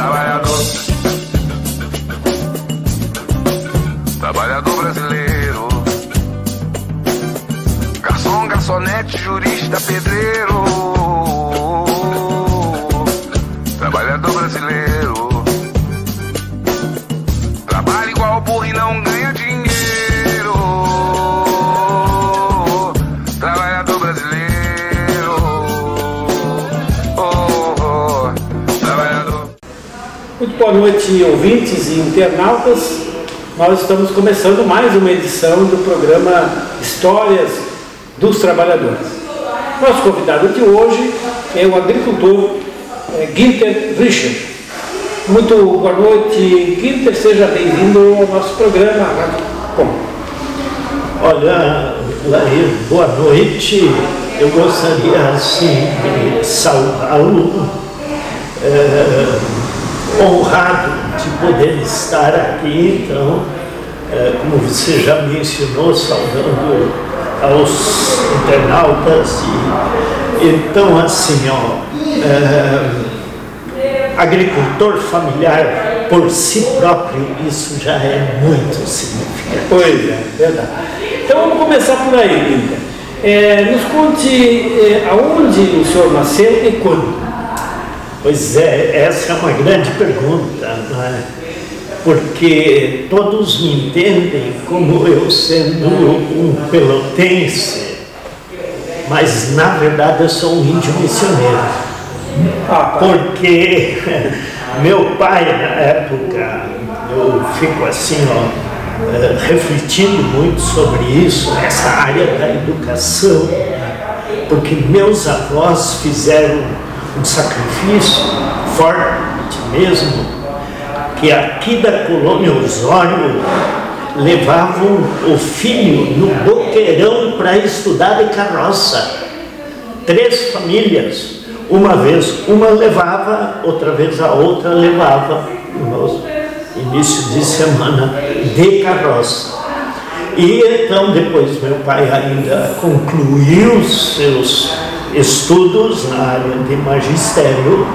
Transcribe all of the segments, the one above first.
Trabalhador. Trabalhador brasileiro. Garçom, garçonete, jurista, internautas. Nós estamos começando mais uma edição do programa Histórias dos Trabalhadores. Nosso convidado de hoje é o agricultor eh, Ginter Richard. Muito boa noite, Ginter. Seja bem-vindo ao nosso programa Com. Olha, Laí, boa noite. Eu gostaria, assim, de saudá-lo, eh, honrado de poder estar aqui. Então, eh, como você já mencionou, saudando aos internautas. E, então, assim, ó, eh, agricultor familiar por si próprio, isso já é muito significativo. Pois é, verdade. Então vamos começar por aí, Ginter. Eh, nos conte eh, aonde o senhor nasceu e quando. Pois é, essa é uma grande pergunta, não é? porque todos me entendem como eu sendo um pelotense, mas na verdade eu sou um índio missioneiro, porque meu pai na época, eu fico assim, ó, eh, refletindo muito sobre isso, essa área da educação, porque meus avós fizeram um sacrifício forte mesmo, que aqui da colônia Osório levavam o filho no boqueirão para estudar de carroça. Três famílias, uma vez uma levava, outra vez a outra levava no início de semana de carroça. E então depois meu pai ainda concluiu seus estudos na área de magistério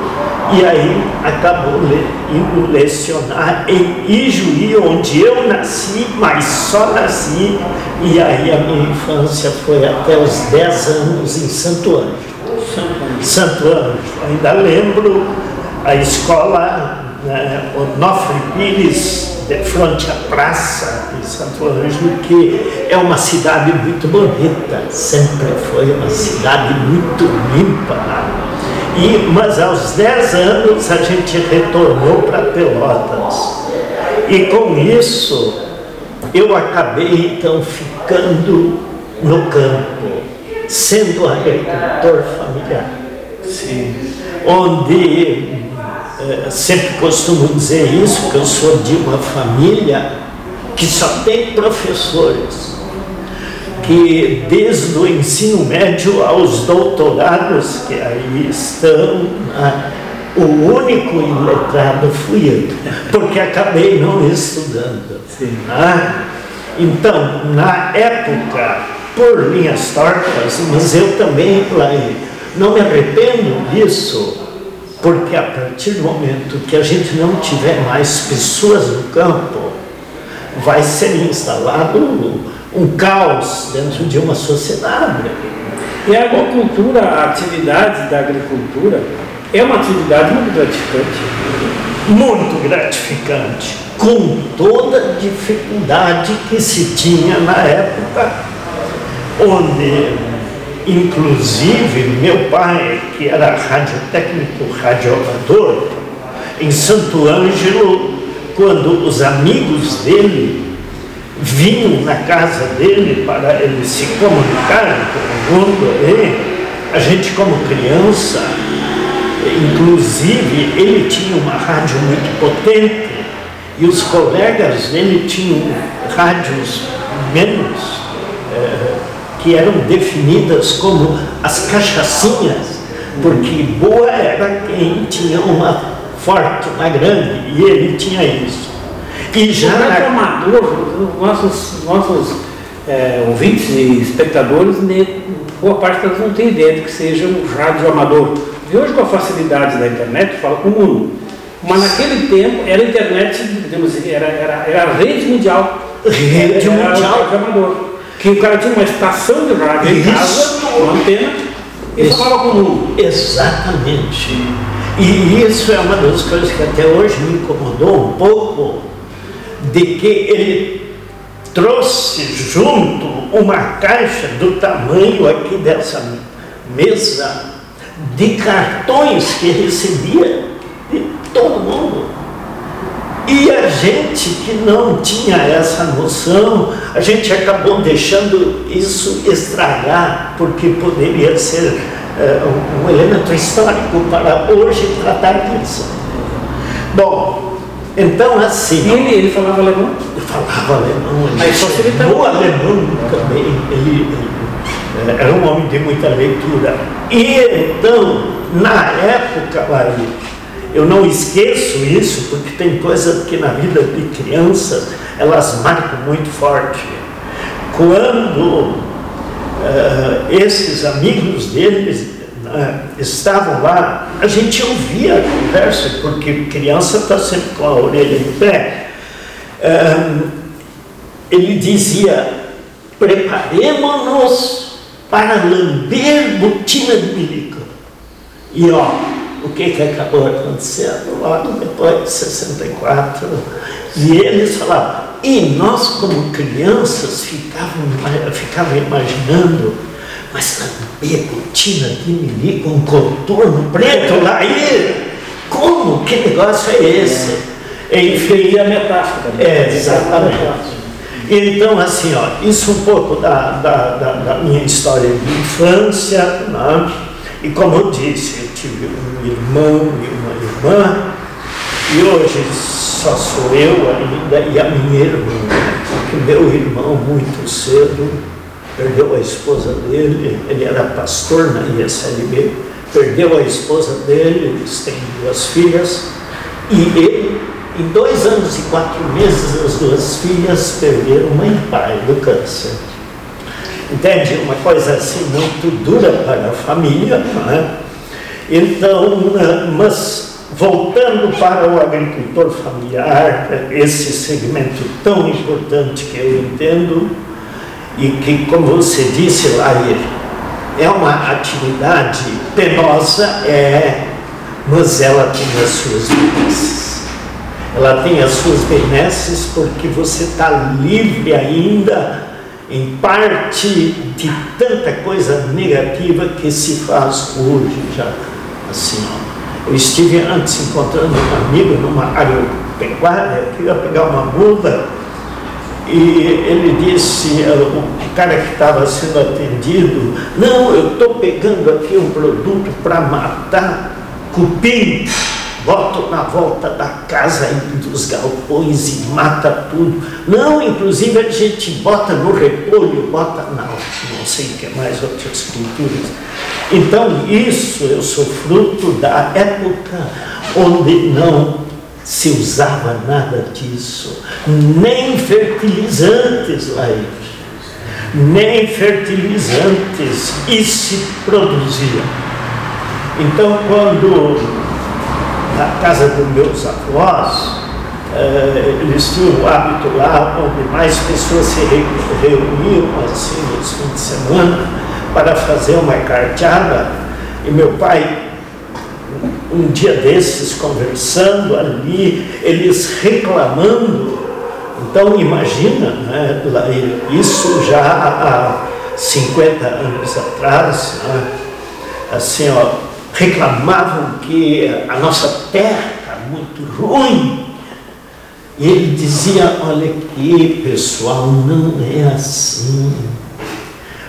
e aí acabou indo lecionar em Ijuí, onde eu nasci, mas só nasci, e aí a minha infância foi até os 10 anos em Santo Ângelo. Santo Ângelo, ainda lembro a escola né, Onofre Pires, de frente à praça em Santo Ângelo, que é uma cidade muito bonita, sempre foi uma cidade muito limpa. E, mas aos 10 anos a gente retornou para Pelotas. E com isso eu acabei então ficando no campo, sendo agricultor familiar Sim. onde eh, sempre costumo dizer isso, que eu sou de uma família que só tem professores, que desde o ensino médio aos doutorados que aí estão, né, o único iletrado fui eu, porque acabei não estudando. Né? Então, na época, por linhas tortas, mas eu também não me arrependo disso, porque a partir do momento que a gente não tiver mais pessoas no campo, vai ser instalado um caos dentro de uma sociedade. E a agricultura, a atividade da agricultura é uma atividade muito gratificante. muito gratificante, com toda a dificuldade que se tinha na época, onde, inclusive, meu pai, que era radiotécnico, radioamador, em Santo Ângelo, quando os amigos dele vinham na casa dele para ele se comunicar com o mundo a gente como criança Inclusive, ele tinha uma rádio muito potente e os colegas dele tinham rádios menos, que eram definidas como as cachaçinhas, porque boa era quem tinha uma forte, uma grande, e ele tinha isso. E já na é amador, nossos, nossos é, ouvintes e espectadores, boa parte delas não tem ideia de que seja um rádio amador. E hoje, com a facilidade da internet, fala com o mundo. Mas naquele tempo era internet, digamos assim, era, era, era a rede mundial. Rede era mundial. O programador. Que o cara tinha uma estação de rádio em casa, uma antena, e Isso. falava com o mundo. Exatamente. E isso é uma das coisas que até hoje me incomodou um pouco, de que ele trouxe junto uma caixa do tamanho aqui dessa mesa de cartões que recebia de todo mundo. E a gente que não tinha essa noção, a gente acabou deixando isso estragar, porque poderia ser eh, um, elemento histórico para hoje tratar disso. Bom, então E assim, ele, ele falava alemão. falava alemão, Aí ele facilitava. no alemão também, ele, ele, eh, era um homem de muita leitura. E então, na época, Laí, eu não esqueço isso, porque tem coisas que na vida de crianças elas marcam muito forte. Quando eh, esses amigos deles né, estavam lá, a gente ouvia a conversa, porque criança está sempre com a orelha em pé. Eh, ele dizia: preparemos-nos para lamber botina de milico. E ó, o que, que acabou acontecendo logo depois de 64? E eles falavam, e nós como crianças ficavam, ficavam imaginando, mas lamber botina de milico, um coturno preto lá, e como? Que negócio é esse? Enfim, E a metáfora é, exatamente. Então, assim, ó, isso um pouco da, da, da, da minha história de infância, né? e como eu disse, tive um irmão e uma irmã, e hoje só sou eu ainda e a minha irmã, porque meu irmão muito cedo perdeu a esposa dele, ele era pastor na ISLB, perdeu a esposa dele, eles têm duas filhas, e ele, em dois anos e quatro meses, as duas filhas perderam mãe e pai do câncer. Entende? Uma coisa assim muito dura para a família, não é? Então, mas voltando para o agricultor familiar, esse segmento tão importante que eu entendo, e que, como você disse, Lair, é uma atividade penosa, é, mas ela tem as suas benesses. Ela tem as suas benesses porque você está livre ainda, em parte, de tanta coisa negativa que se faz hoje já. Assim, ó. Eu estive antes encontrando um amigo numa agropecuária que ia pegar uma muda e ele disse, eh, o cara que estava sendo atendido, não, eu estou pegando aqui um produto para matar cupim, boto na volta da casa dos galpões e mata tudo. Não, inclusive a gente bota no repolho, bota na, não sei o que mais, outras culturas. Então isso eu sou fruto da época onde não se usava nada disso, nem fertilizantes lá, nem fertilizantes, e se produzia. Então, quando na casa dos meus avós, eh, eles tinham o hábito lá, onde mais pessoas se re- reuniam assim nos fins de semana para fazer uma carteada, e meu pai um dia desses conversando ali, eles reclamando. Então imagina, né, isso já há 50 anos atrás, né, assim, ó, reclamavam que a nossa terra está muito ruim. E ele dizia, olha aqui pessoal, não é assim.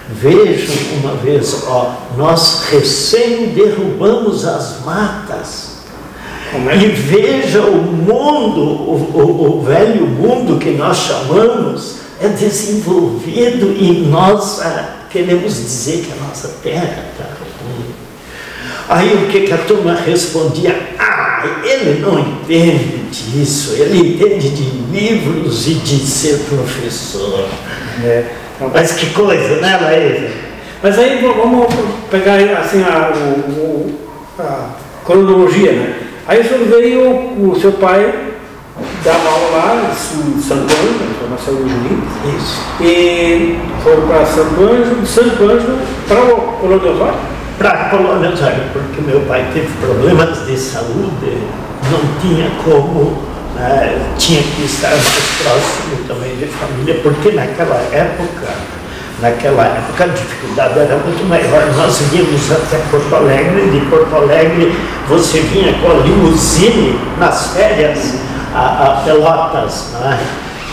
Vejam uma vez, ó, nós recém derrubamos as matas. É E veja o mundo, o, o- o velho mundo que nós chamamos, é desenvolvido e nós ah, queremos dizer que a nossa terra está ruim. Aí o que, que a turma respondia? Ah, ele não entende disso, ele entende de livros e de ser professor. É. Mas que coisa, né, Laísa? Mas aí vamos pegar assim a, o- a cronologia, né? Aí o senhor veio, o seu pai dava aula lá em Santo Ângelo, formação de Juiz. Isso. E foram para Santo Ângelo, de Santo Ângelo para o Colônia Osório. Para Colônia Osório, porque meu pai teve problemas de saúde, não tinha como, né, tinha que estar mais próximo também de família, porque naquela época, naquela época a dificuldade era muito maior. Nós íamos até Porto Alegre, de Porto Alegre você vinha com a limusine nas férias a, a Pelotas. Né?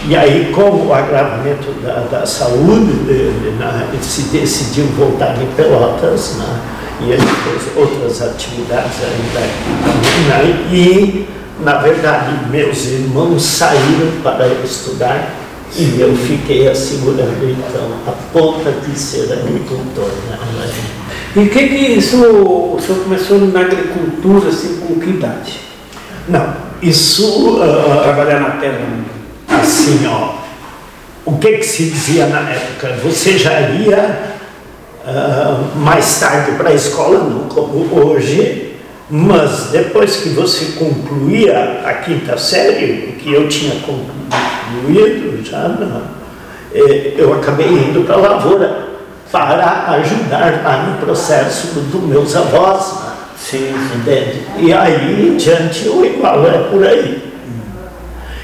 E aí, com o agravamento da, da saúde, de, de, né, se decidiu voltar em Pelotas, né? e ele fez outras atividades ainda aqui também. Né? E, na verdade, meus irmãos saíram para estudar e eu fiquei assegurando, então, a ponta de ser agricultor. Né? E o que que isso, o senhor começou na agricultura, assim, com que idade? Não, isso, uh, Trabalhar na terra. assim, ó, o que que se dizia na época? Você já ia uh, mais tarde para a escola, não como hoje, mas depois que você concluía a quinta série, o que eu tinha concluído já, não, eh, eu acabei indo para a lavoura para ajudar lá no processo dos meus avós. Sim, Entende? E aí diante o igual é por aí.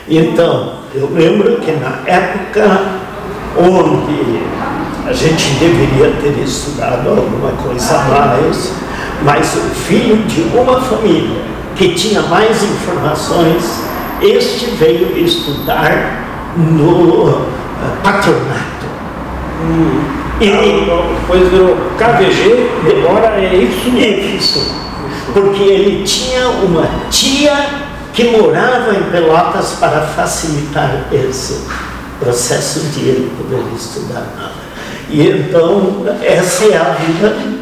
Então, eu lembro que na época onde a gente deveria ter estudado alguma coisa a mais, mas o filho de uma família que tinha mais informações, este veio estudar no eh, patronato. E, Depois virou KVG, agora é isso isso, porque ele tinha uma tia que morava em Pelotas para facilitar esse processo de ele poder estudar. E então, essa é a vida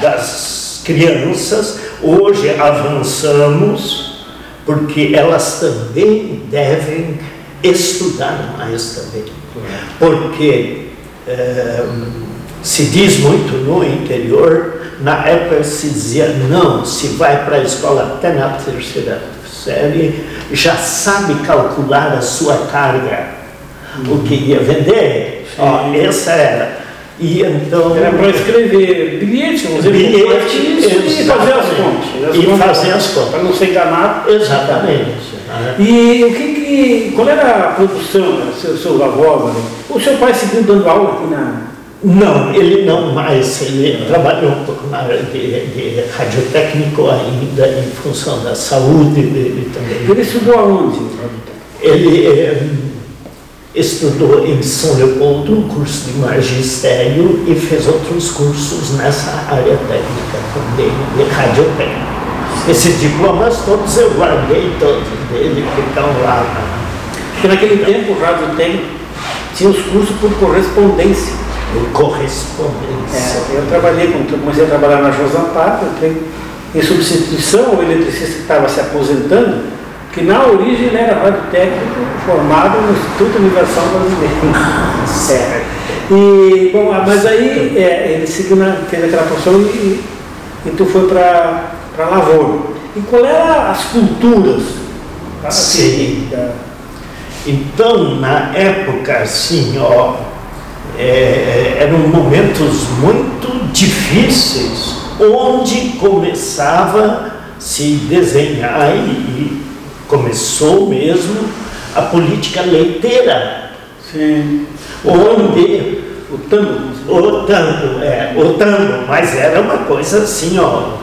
das crianças. Hoje avançamos, porque elas também devem estudar mais também. Porque eh, se diz muito no interior, na época se dizia, não, se vai para a escola até na terceira série, já sabe calcular a sua carga, o que ia vender. Ó, essa era. E então. Era para escrever bilhete, Bilhete, e fazer as contas. E fazer as contas. Para não ser enganado. Exatamente. né? E o que, que qual era a produção dos seus, seus avós? né? O seu pai seguiu dando aula aqui na. Não, ele não mais, ele trabalhou um pouco na área de, de radiotécnico ainda, em função da saúde dele também. Ele estudou aonde? Ele eh, estudou em São Leopoldo, um curso de magistério, e fez outros cursos nessa área técnica também, de radiotécnica. Esses diplomas todos eu guardei, todos dele, que estão lá. Porque naquele tempo o rádio tem, tinha os cursos por correspondência. em correspondência. É, eu trabalhei, eu comecei a trabalhar na tenho, em substituição ao eletricista que estava se aposentando, que na origem ele era radiotécnico formado no Instituto Universal Brasileiro. É. E, bom, ah, mas aí é, ele seguiu na, fez aquela profissão e, e tu foi para lavoura. E qual eram as culturas? tá, Sim. da- Então, na época, assim, ó, é, eram momentos muito difíceis, onde começava a se desenhar e começou mesmo a política leiteira, Sim. onde O tambo. o tango, é, o tango, mas era uma coisa assim, ó,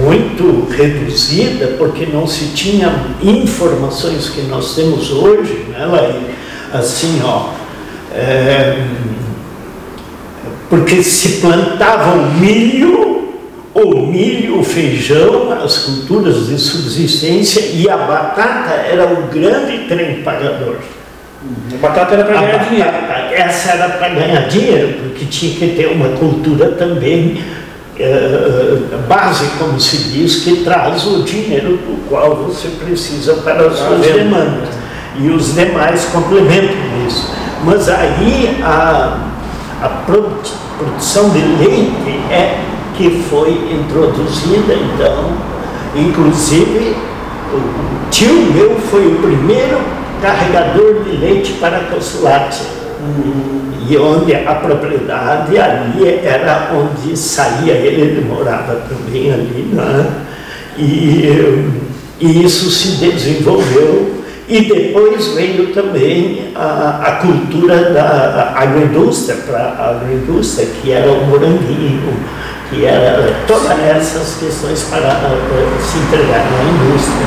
muito reduzida, porque não se tinha informações que nós temos hoje, né, Laí? assim, ó, é, porque se plantava o milho, o milho, o feijão, as culturas de subsistência, e a batata era o grande trem pagador. A batata era para ganhar batata, dinheiro. Essa era para ganhar dinheiro, porque tinha que ter uma cultura também eh, base, como se diz, que traz o dinheiro do qual você precisa para as suas vendo. demandas. E os demais complementam isso. Mas aí a, a produ- produção de leite é que foi introduzida, então, Inclusive, o tio meu foi o primeiro carregador de leite para Consulate. E onde a propriedade ali era onde saía ele, ele morava também ali, né? e, e isso se desenvolveu e depois veio também a, a cultura da agroindústria, para a agroindústria, que era o moranguinho, que era todas essas questões para uh, se entregar na indústria.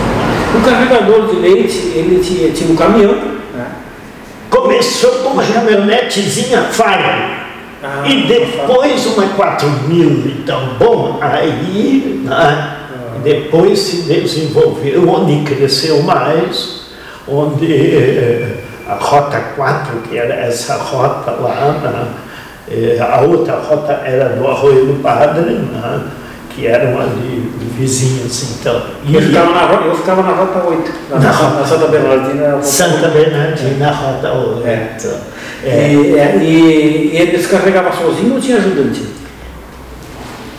O carregador de leite, ele tinha, tinha um caminhão. Né? Começou com uma caminhonetezinha Fire. Ah, e depois uma 4000, então, bom, aí né, ah. depois se desenvolveu, onde cresceu mais, onde a Rota 4, que era essa rota lá, né, a outra rota era do Arroio do Padre, né, que eram ali vizinhas, então. E eu ficava na, eu ficava na Rota 8, na, na, na Santa Bernardina. Santa Bernardina, Rota 8. É. É. E, é, e, e ele descarregava sozinho ou tinha ajudante?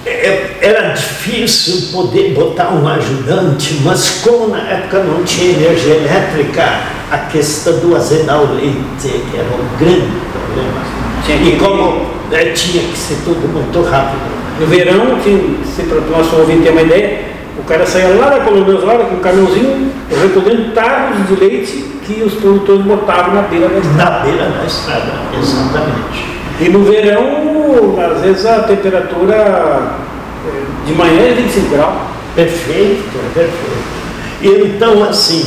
É, era difícil poder botar um ajudante, mas como na época não tinha energia elétrica, a questão do azedar o leite, que era um grande problema. Que, e como né, tinha que ser tudo muito rápido. No verão, se para o nosso ouvinte ter uma ideia, o cara saía lá da Colônia Osório com um caminhãozinho recolhendo tarros de leite que os produtores botavam na beira da estrada. Na beira da estrada, exatamente. E no verão, às vezes a temperatura eh, de manhã é 25 graus. Perfeito, perfeito. Então, assim,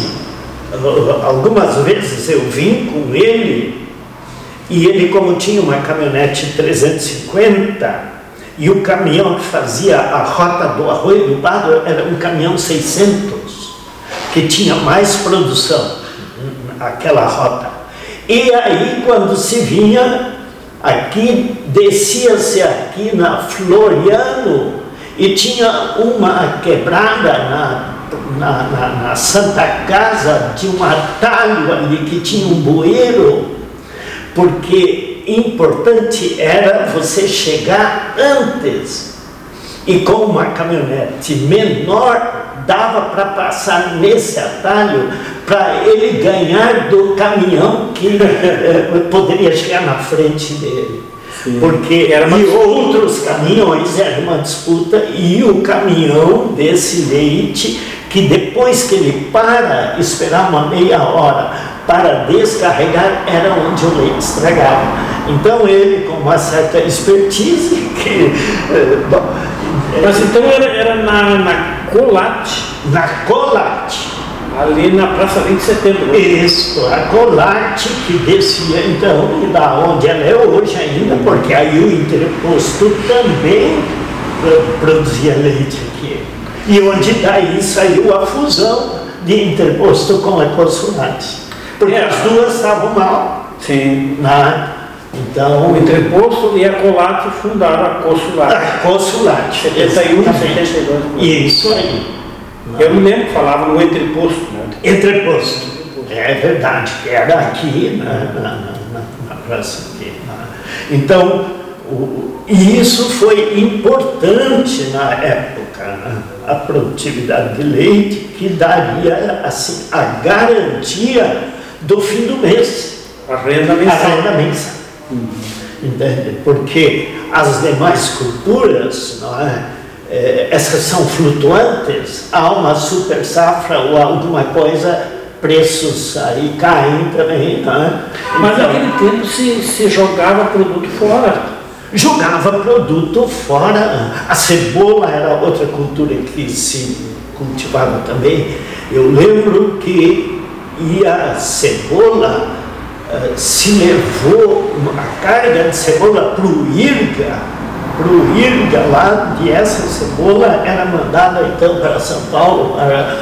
algumas vezes eu vim com ele, e ele, como tinha uma caminhonete 350, e o caminhão que fazia a rota do Arroio do Barro era um caminhão 600, que tinha mais produção, aquela rota. E aí, quando se vinha, Aqui descia-se aqui na Floriano e tinha uma quebrada na, na, na, na, Santa Casa de um atalho ali que tinha um bueiro, porque importante era você chegar antes e com uma caminhonete menor dava para passar nesse atalho para ele ganhar do caminhão que eh, poderia chegar na frente dele. Sim. Porque era e outros caminhões era uma disputa e o caminhão desse leite que depois que ele para esperar uma meia hora para descarregar era onde o leite estragava. Então ele com uma certa expertise que eh, bom, mas então era, era na, na Colate. Na Colate. Ali na Praça 20 de Setembro. Isso, a Colate que descia então, e da onde ela é hoje ainda, porque aí o interposto também produzia leite aqui. E onde daí saiu a fusão de interposto com a Consulate. Porque é. as duas estavam mal. Sim. Na, então, o entreposto e a Colate fundaram a Consulate. A Consulate. 71 72. Isso aí. Eu me lembro que falava no entreposto. Né? Entreposto. É verdade, era aqui na, na, na, na praça aqui. Então, o, e isso foi importante na época, né? a produtividade de leite, que daria assim, a garantia do fim do mês. A renda mensal. A renda mensal. Entende? Porque as demais culturas, não é? é? essas são flutuantes, há uma super safra ou alguma coisa, preços aí caem também. Não é? Mas então, naquele tempo se, se jogava produto fora. Jogava produto fora. A cebola era outra cultura que se cultivava também. Eu lembro que ia cebola se levou uma carga de cebola para o Irga, para o Irga lá, e essa cebola era mandada então para São Paulo, para,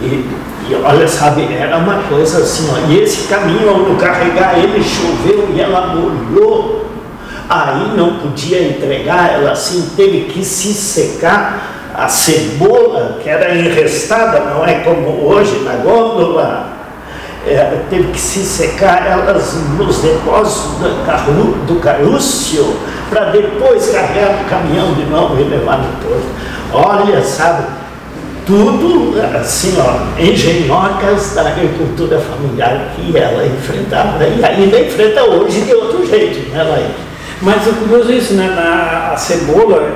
e, e olha, sabe, era uma coisa assim, ó, e esse caminho ao carregar ele choveu e ela molhou, aí não podia entregar, ela assim teve que se secar. A cebola que era enrestada, não é como hoje na gôndola, é, teve que se secar elas nos depósitos do, carru, do carúcio para depois carregar o caminhão de novo e levar no porto. Olha, sabe, tudo assim, ó, engenhocas da agricultura familiar que ela enfrentava e ainda enfrenta hoje de outro jeito, né? Mas o curioso é isso, né? Na, a cebola,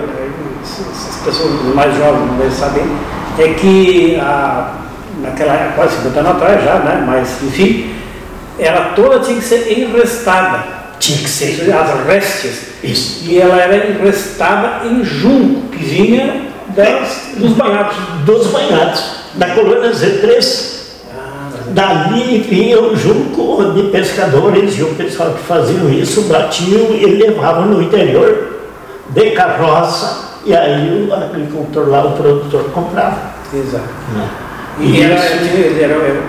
as pessoas mais jovens devem saber, é que a, naquela época, quase 50 anos atrás já, né? Mas enfim, ela toda tinha que ser enrestada. Tinha que ser. As restes. Isso. E ela era enrestada em junco, que vinha das, dos banhados. Dos banhados, da colônia Z3. Dali vinha o junco de pescadores e o pessoal que faziam isso batiam e levavam no interior de carroça e aí o agricultor lá, o produtor comprava. Exato. né? E era, ele, era, ele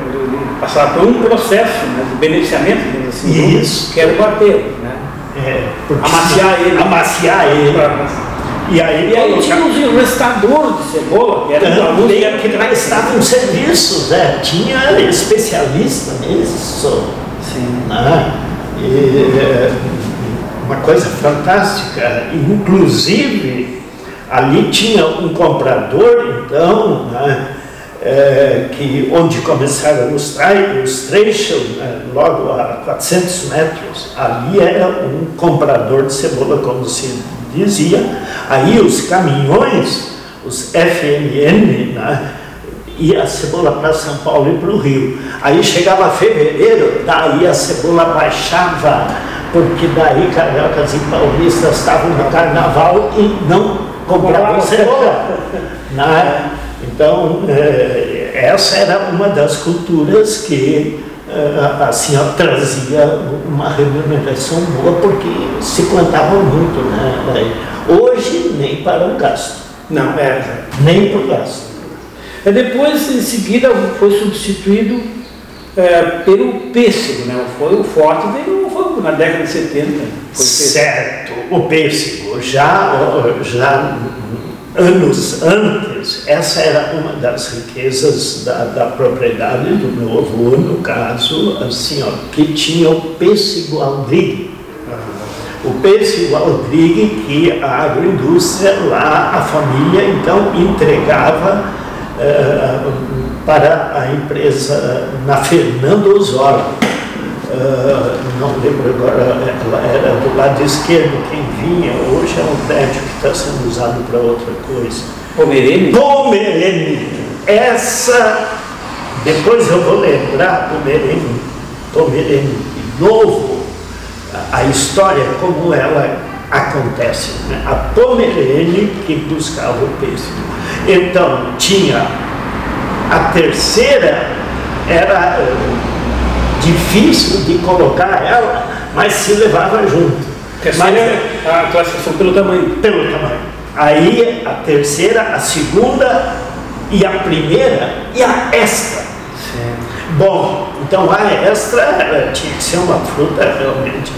passava por um processo né, de beneficiamento, assim, Isso. que era o bater, né? É, Amaciar ele. Amaciar ele. E aí, E aí colocar- tinha os enrestadores de cebola, que era Também é que prestavam serviços, é, tinha especialista nisso. Sim. né? E, é, uma coisa fantástica, inclusive ali tinha um comprador, então, né, é, que onde começaram os, os trechos, né, logo a 400 metros, ali era um comprador de cebola, como se dizia. Aí os caminhões, os FMN, né, ia a cebola para São Paulo e para o Rio. Aí chegava fevereiro, daí a cebola baixava, porque daí cariocas e paulistas estavam no carnaval e não compravam cebola. né? Então, eh, essa era uma das culturas que eh, assim, trazia uma remuneração boa, porque se plantava muito. Né? Hoje, nem para o gasto, Não, era. nem para o gasto. É, Depois, em seguida, foi substituído é, pelo pêssego, né? Foi o forte veio foi na década de 70. Foi o pêssego. Certo, o pêssego, já, já anos antes, essa era uma das riquezas da, da propriedade do meu avô, no caso, assim, ó, que tinha o pêssego aldrigue. O pêssego aldrigue que a agroindústria lá, a família, então, entregava eh, para a empresa na Fernando Osório. Ah, não lembro agora, ela era do lado esquerdo quem vinha, hoje é um prédio que está sendo usado para outra coisa. Pomerene? Pomerene, essa, depois eu vou lembrar, Pomerene, Pomerene de novo, a, história como ela acontece. Né? A Pomerene que buscava o pêssego. Então, tinha a terceira, era eh, difícil de colocar ela, mas se levava junto. Terceira é a classificação pelo tamanho. Pelo tamanho. Aí a terceira, a segunda e a primeira e a extra. Bom, então a extra tinha que ser uma fruta realmente.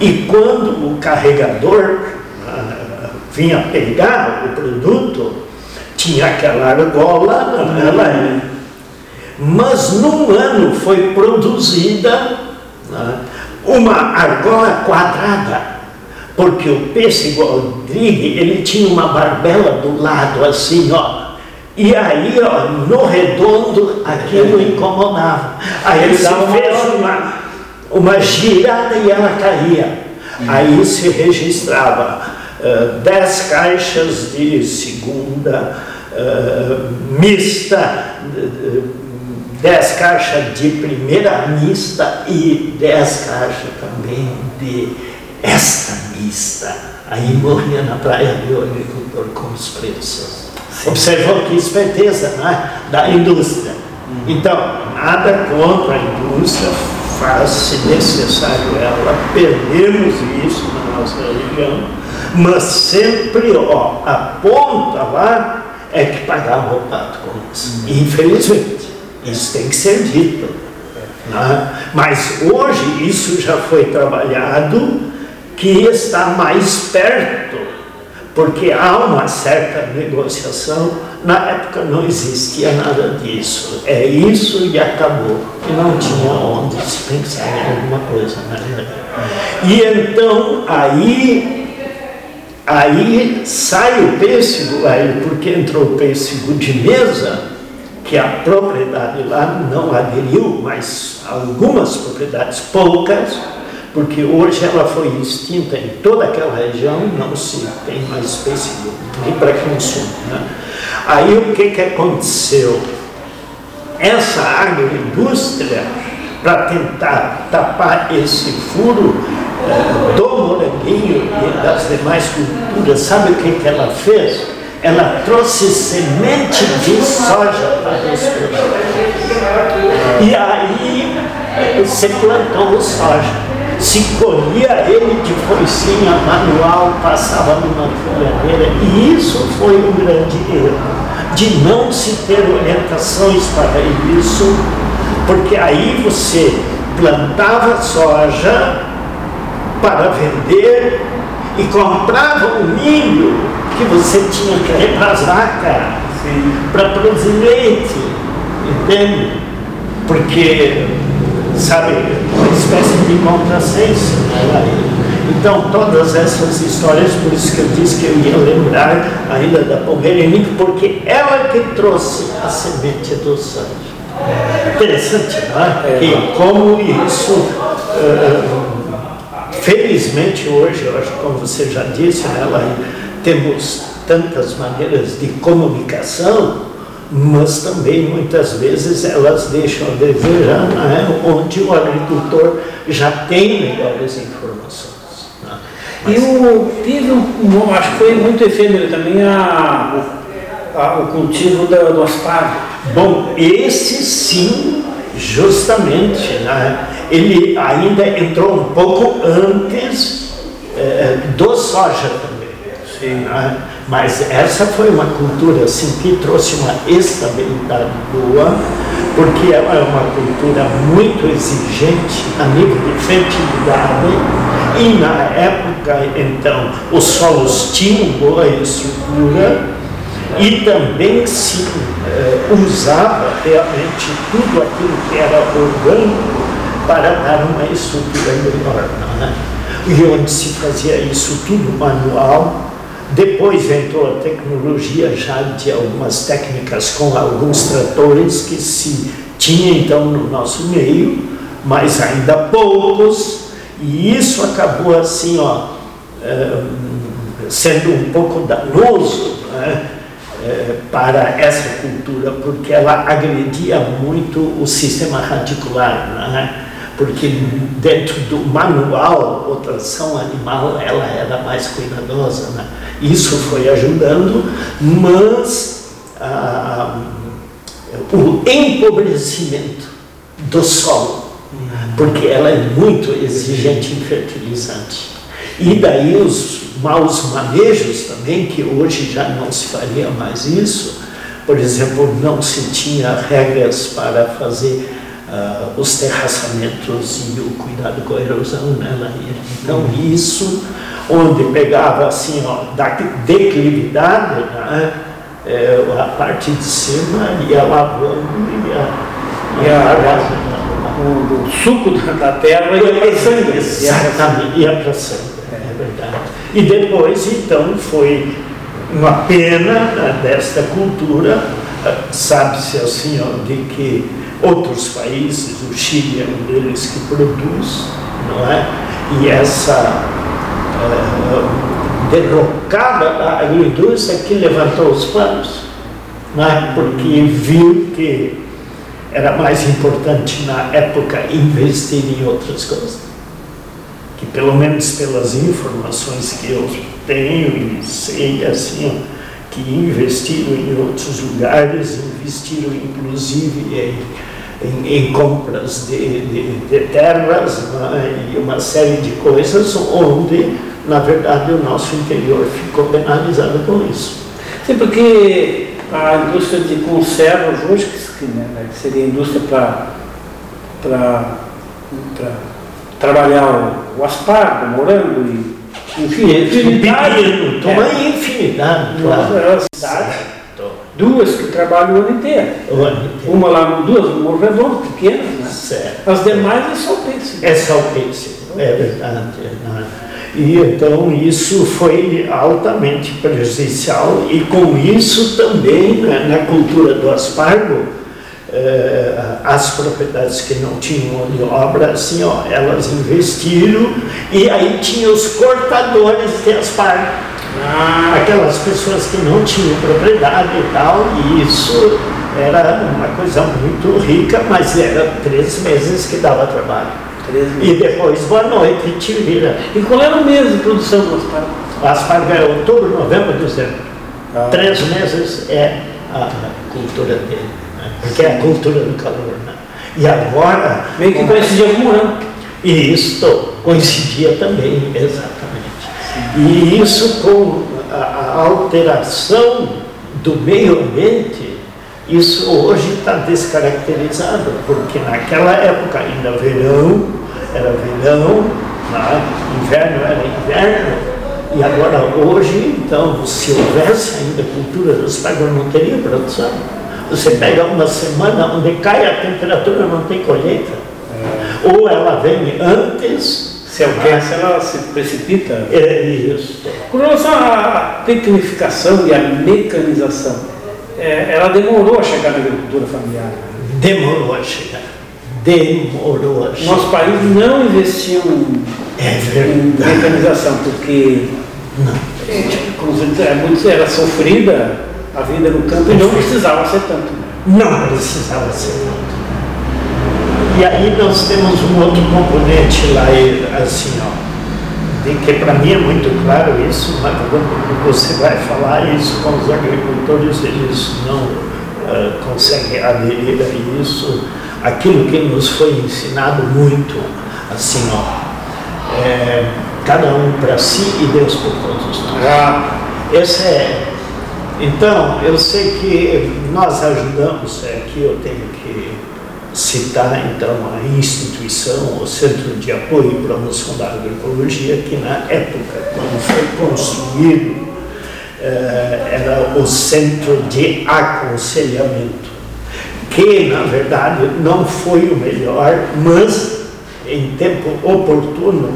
E quando o carregador ah, vinha pegar o produto, tinha aquela argola, ela, mas num ano foi produzida né, uma argola quadrada, porque o pêssego Rodrigue, ele tinha uma barbela do lado assim, ó. E aí, ó, no redondo, aquilo incomodava. Aí ele uma fez uma, uma girada e ela caía. Aí se registrava eh, 10 caixas de segunda eh, mista, 10 caixas de primeira mista e 10 caixas também de esta mista. Aí morria na praia e o agricultor com os preços. Observou que esperteza né, da indústria. Então, nada contra a indústria, faz-se necessário ela, perdemos isso na nossa região, mas sempre ó, a ponta lá é que pagava o pato com isso. Infelizmente, isso tem que ser dito. né? Mas hoje isso já foi trabalhado, que está mais perto, porque há uma certa negociação. Na época não existia nada disso. É isso e acabou. E não tinha onde se pensar em alguma coisa. Né? E então aí Aí sai o pêssego, aí porque entrou o pêssego de mesa, que a propriedade lá não aderiu, mas algumas propriedades, poucas, porque hoje ela foi extinta em toda aquela região, não se tem mais pêssego nem para consumo. Né? Aí o que, que aconteceu? Essa agroindústria, para tentar tapar esse furo, do moranguinho e das demais culturas, sabe o que, que ela fez? Ela trouxe semente de soja para os E aí se plantou soja. Se colhia ele de foicinha manual, passava numa folhadeira, e isso foi um grande erro, de não se ter orientações para isso, porque aí você plantava soja para vender e comprava o milho que você tinha que reprasar, cara, para produzir leite, entende? Porque, sabe, uma espécie de contrassenso. Né? Então, todas essas histórias, por isso que eu disse que eu ia lembrar ainda da Pomeranic, porque ela que trouxe a semente do sangue. Interessante, não é? é. E como isso. Uh, Felizmente hoje, eu acho como você já disse, né, temos tantas maneiras de comunicação, mas também muitas vezes elas deixam a desejar, né, onde o agricultor já tem melhores informações. Né? Mas... E o, teve um, acho que foi muito efêmero também a, a, o cultivo do, do aspargo. Bom, esse sim, justamente, né? ele ainda entrou um pouco antes é, do soja também. Sim. Né? Mas essa foi uma cultura assim, que trouxe uma estabilidade boa, porque ela é uma cultura muito exigente a nível de fertilidade e na época então os solos tinham boa estrutura e também se eh, usava realmente tudo aquilo que era orgânico para dar uma estrutura melhor. Né? E onde se fazia isso tudo manual, depois entrou a tecnologia já de algumas técnicas com alguns tratores que se tinha então no nosso meio, mas ainda poucos, e isso acabou assim, ó, eh, sendo um pouco danoso né, eh, para essa cultura, porque ela agredia muito o sistema radicular. Né? Porque dentro do manual, tração animal, ela era mais cuidadosa. Né? Isso foi ajudando, mas ah, o empobrecimento do solo, porque ela é muito exigente em fertilizante. E daí os maus manejos também, que hoje já não se faria mais isso, por exemplo, não se tinha regras para fazer uh, os terraçamentos e o cuidado com a erosão, né, Então, isso, onde pegava assim, ó, da declividade, né, é, a parte de cima ia lavando e ia, ia, ia o, o, suco da terra ia para sangue. Exatamente, ia para sangue, é verdade. E depois, então, foi uma pena né, desta cultura, sabe-se assim, ó, de que outros países, o Chile é um deles que produz, não é? E essa é, derrocada da agroindústria que levantou os panos, não é? Porque viu que era mais importante na época investir em outras coisas. Que pelo menos pelas informações que eu tenho e sei assim, que investiram em outros lugares, investiram inclusive em em, em compras de, de, de terras né, e uma série de coisas onde, na verdade, o nosso interior ficou penalizado com isso. Sim, porque a indústria de conservas hoje, que, né, que seria a indústria para trabalhar o, o aspargo, o morango e enfim, infinidade. Toma é. infinidade, claro. Cidade, duas que trabalham o ano inteiro. O ano inteiro. Uma lá, duas no Morro Redondo, pequenas, né? Certo. As demais é pêssego. É o pêssego, é verdade. E então isso foi altamente prejudicial e com isso também né, na cultura do aspargo, as propriedades que não tinham mão de obra, assim, ó, elas investiram e aí tinha os cortadores de aspargo. Ah. Aquelas pessoas que não tinham propriedade e tal, e isso era uma coisa muito rica, mas era três meses que dava trabalho. E depois, boa noite, te vira. E qual era o mês de produção do aspargo? O aspargo é outubro, novembro, dezembro. Ah. Três meses é a cultura dele, né? porque é a cultura do calor. Né? E agora. Meio que coincidia com o ano. E isso coincidia também, exatamente. E isso com a, alteração do meio ambiente isso hoje está descaracterizado, porque naquela época ainda verão era verão, né? inverno era inverno, e agora hoje, então, se houvesse ainda cultura dos pagos, não teria produção. Você pega uma semana onde cai a temperatura, não tem colheita. É. Ou ela vem antes. Se aquece, ela se precipita. É isso. Com relação à tecnificação e à mecanização, é, ela demorou a chegar na agricultura familiar. Demorou a chegar. Demorou a chegar. Nosso país não investiu em, é mecanização, porque não. É, muito, era sofrida a vida no campo e não precisava ser tanto. Não precisava ser tanto. E aí nós temos um outro componente lá, assim, ó de que para mim é muito claro isso, mas quando você vai falar isso com os agricultores, eles não uh, conseguem aderir a isso. Aquilo que nos foi ensinado muito, assim, ó, é, cada um para si e Deus por todos nós. Ah. Esse é. Então, eu sei que nós ajudamos, é que eu tenho que citar então a instituição, o Centro de Apoio e Promoção da Agroecologia, que na época, quando foi construído, eh, era o Centro de Aconselhamento, que na verdade não foi o melhor, mas em tempo oportuno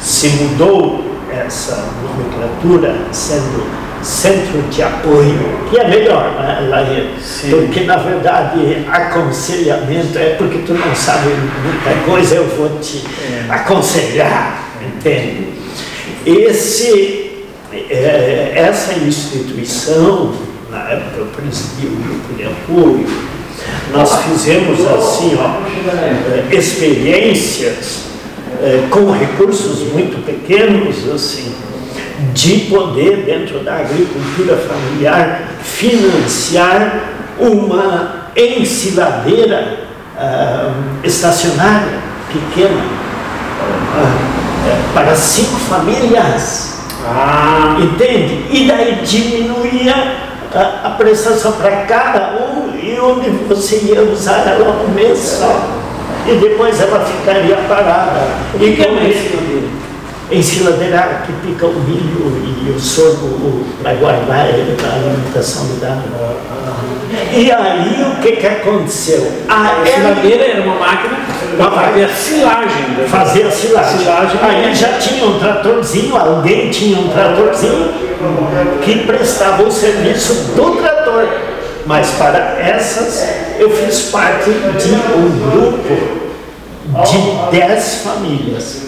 se mudou essa nomenclatura, sendo centro de apoio, que é melhor, né? Porque, na verdade, aconselhamento é porque tu não sabe muita coisa, eu vou te é. aconselhar, entende? Esse, é, essa instituição, na época eu presidi o grupo de apoio, nós fizemos assim, ó, experiências é, com recursos muito pequenos, assim, de poder, dentro da agricultura familiar, financiar uma ensiladeira uh, estacionária pequena uh, para cinco famílias. Ah. Entende? E daí diminuía a, a prestação para cada um e onde você ia usar ela um mês só. E depois ela ficaria parada. E que é uma ensiladeira que pica o milho e o sorgo para guardar ele para a alimentação do gado. E aí o que, que aconteceu? A ensiladeira era uma máquina para fazer a silagem. Né? Fazer a silagem. silagem. Aí já tinha um tratorzinho, alguém tinha um tratorzinho que prestava o serviço do trator. Mas para essas eu fiz parte de um grupo de dez famílias.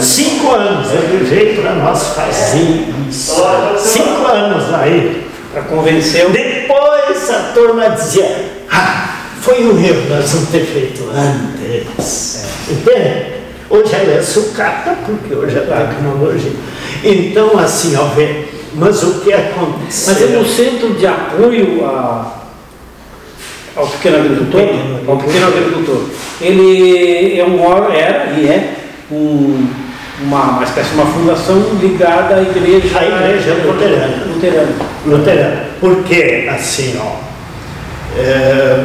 Cinco anos eu levei para nós fazer isso. Cinco anos aí. Para convencer. Depois a turma dizia, ah, foi um erro nós não ter feito antes. É. Entende? Hoje ela é sucata, porque hoje é tecnologia. Então, assim, ó, vê, mas o que aconteceu? Mas é no centro de apoio a ao pequeno agricultor, ao pequeno agricultor. Ele é um era e é um, uma, uma espécie de uma fundação ligada à igreja, à igreja luterana. luterana. Luterana. Porque assim, ó, é,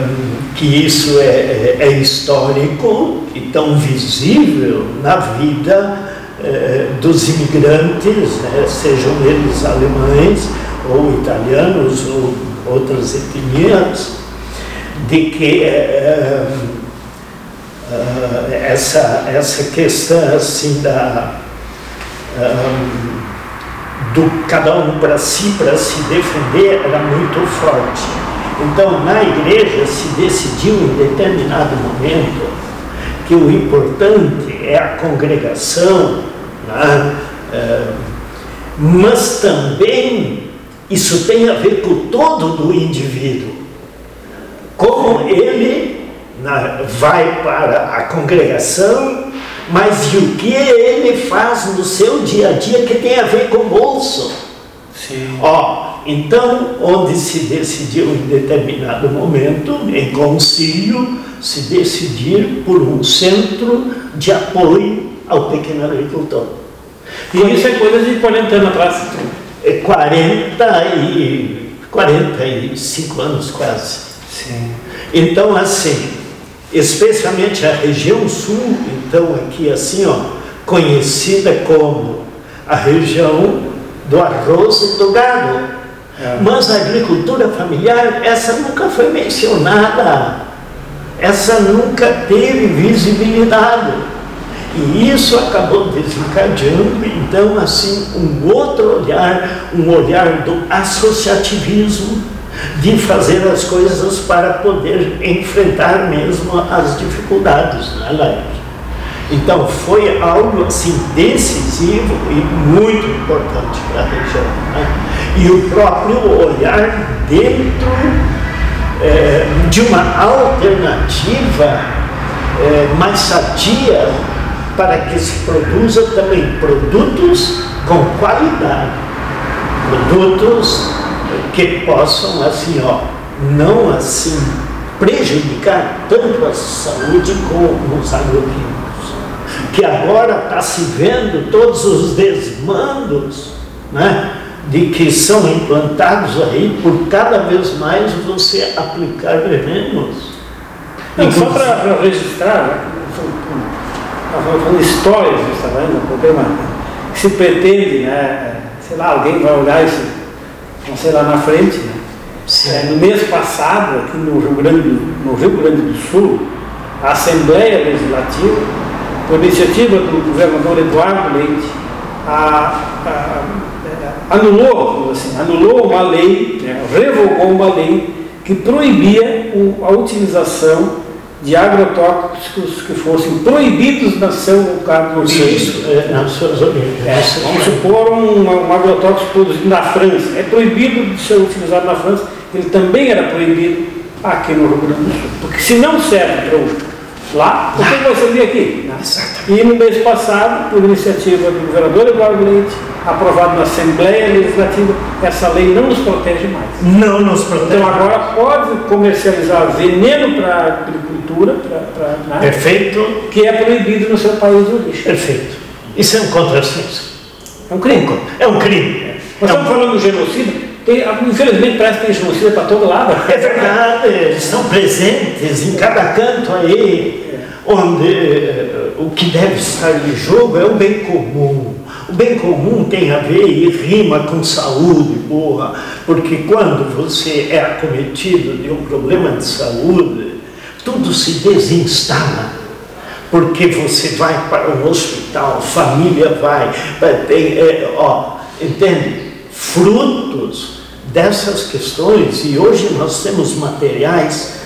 que isso é, é, é, histórico e tão visível na vida é, dos imigrantes, né, sejam eles alemães ou italianos ou outras etnias, de que é, é, essa, essa questão assim da, do cada um para si, para se defender, era muito forte. Então, na igreja se decidiu em determinado momento que o importante é a congregação, né? mas também isso tem a ver com todo do indivíduo. Como ele vai para a congregação, mas e o que ele faz no seu dia a dia que tem a ver com o bolso? Sim. Ó, então, onde se decidiu em determinado momento, em concílio, se decidir por um centro de apoio ao pequeno agricultor. E isso é coisa de 40 anos atrás. É 40 e 45 anos quase. Sim. Então, assim, especialmente a região sul, então aqui assim, ó, conhecida como a região do arroz e do gado. É. Mas a agricultura familiar, essa nunca foi mencionada, essa nunca teve visibilidade. E isso acabou desencadeando, então, assim, um outro olhar, um olhar do associativismo, de fazer as coisas para poder enfrentar mesmo as dificuldades na né, Então foi algo assim decisivo e muito importante para a região. Né? E o próprio olhar dentro é, de uma alternativa é, mais sadia para que se produza também produtos com qualidade, produtos que possam assim, ó, não assim prejudicar tanto a saúde como os agroquímicos. Que agora está se vendo todos os desmandos né, de que são implantados aí por cada vez mais você aplicar venenos. Não, só para registrar, né, falando histórias do trabalho, o problema que se pretende, né, sei lá, alguém vai olhar isso não sei lá na frente, né? É, no mês passado, aqui no Rio, Grande, no Rio Grande do Sul, a Assembleia Legislativa, por iniciativa do governador Eduardo Leite, a, a, a, anulou, assim, anulou uma lei, né, revogou uma lei que proibia o, a utilização de agrotóxicos que fossem proibidos na seu lugar de origem. É. É, vamos supor um, um agrotóxico produzido na França. É proibido de ser utilizado na França, ele também era proibido aqui no Rio Grande do Sul. Porque se não serve para lá, por que vai servir aqui? E no mês passado, por iniciativa do governador Eduardo Leite, aprovado na Assembleia Legislativa, essa lei não nos protege mais. Não nos protege. Então agora pode comercializar veneno para a agricultura, pra, pra, né? Perfeito. que é proibido no seu país de origem. Perfeito. Isso é um contrassenso. É um crime. É um crime. Nós é estamos falando do genocídio, tem, infelizmente parece que tem genocídio para todo lado. É verdade, eles estão presentes em cada canto aí, onde eh, o que deve estar em jogo é o bem comum o bem comum tem a ver e rima com saúde boa, porque quando você é acometido de um problema de saúde, tudo se desinstala. Porque você vai para um hospital, família vai, tem, é, ó, entende? Frutos dessas questões, e hoje nós temos materiais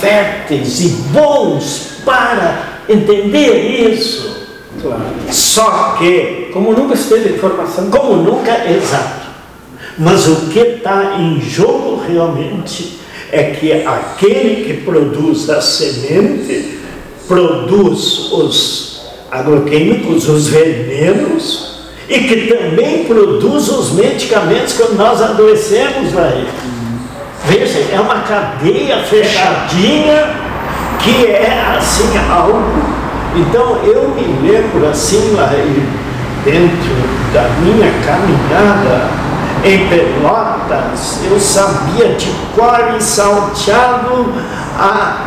férteis e bons para entender isso. Claro. Só que, como nunca se teve informação, como nunca, exato. Mas o que está em jogo realmente é que aquele que produz a semente produz os agroquímicos, os venenos, e que também produz os medicamentos quando nós adoecemos, aí. Veja, é uma cadeia fechadinha que é assim algo então eu me lembro assim lá dentro da minha caminhada em Pelotas, eu sabia de cor e salteado a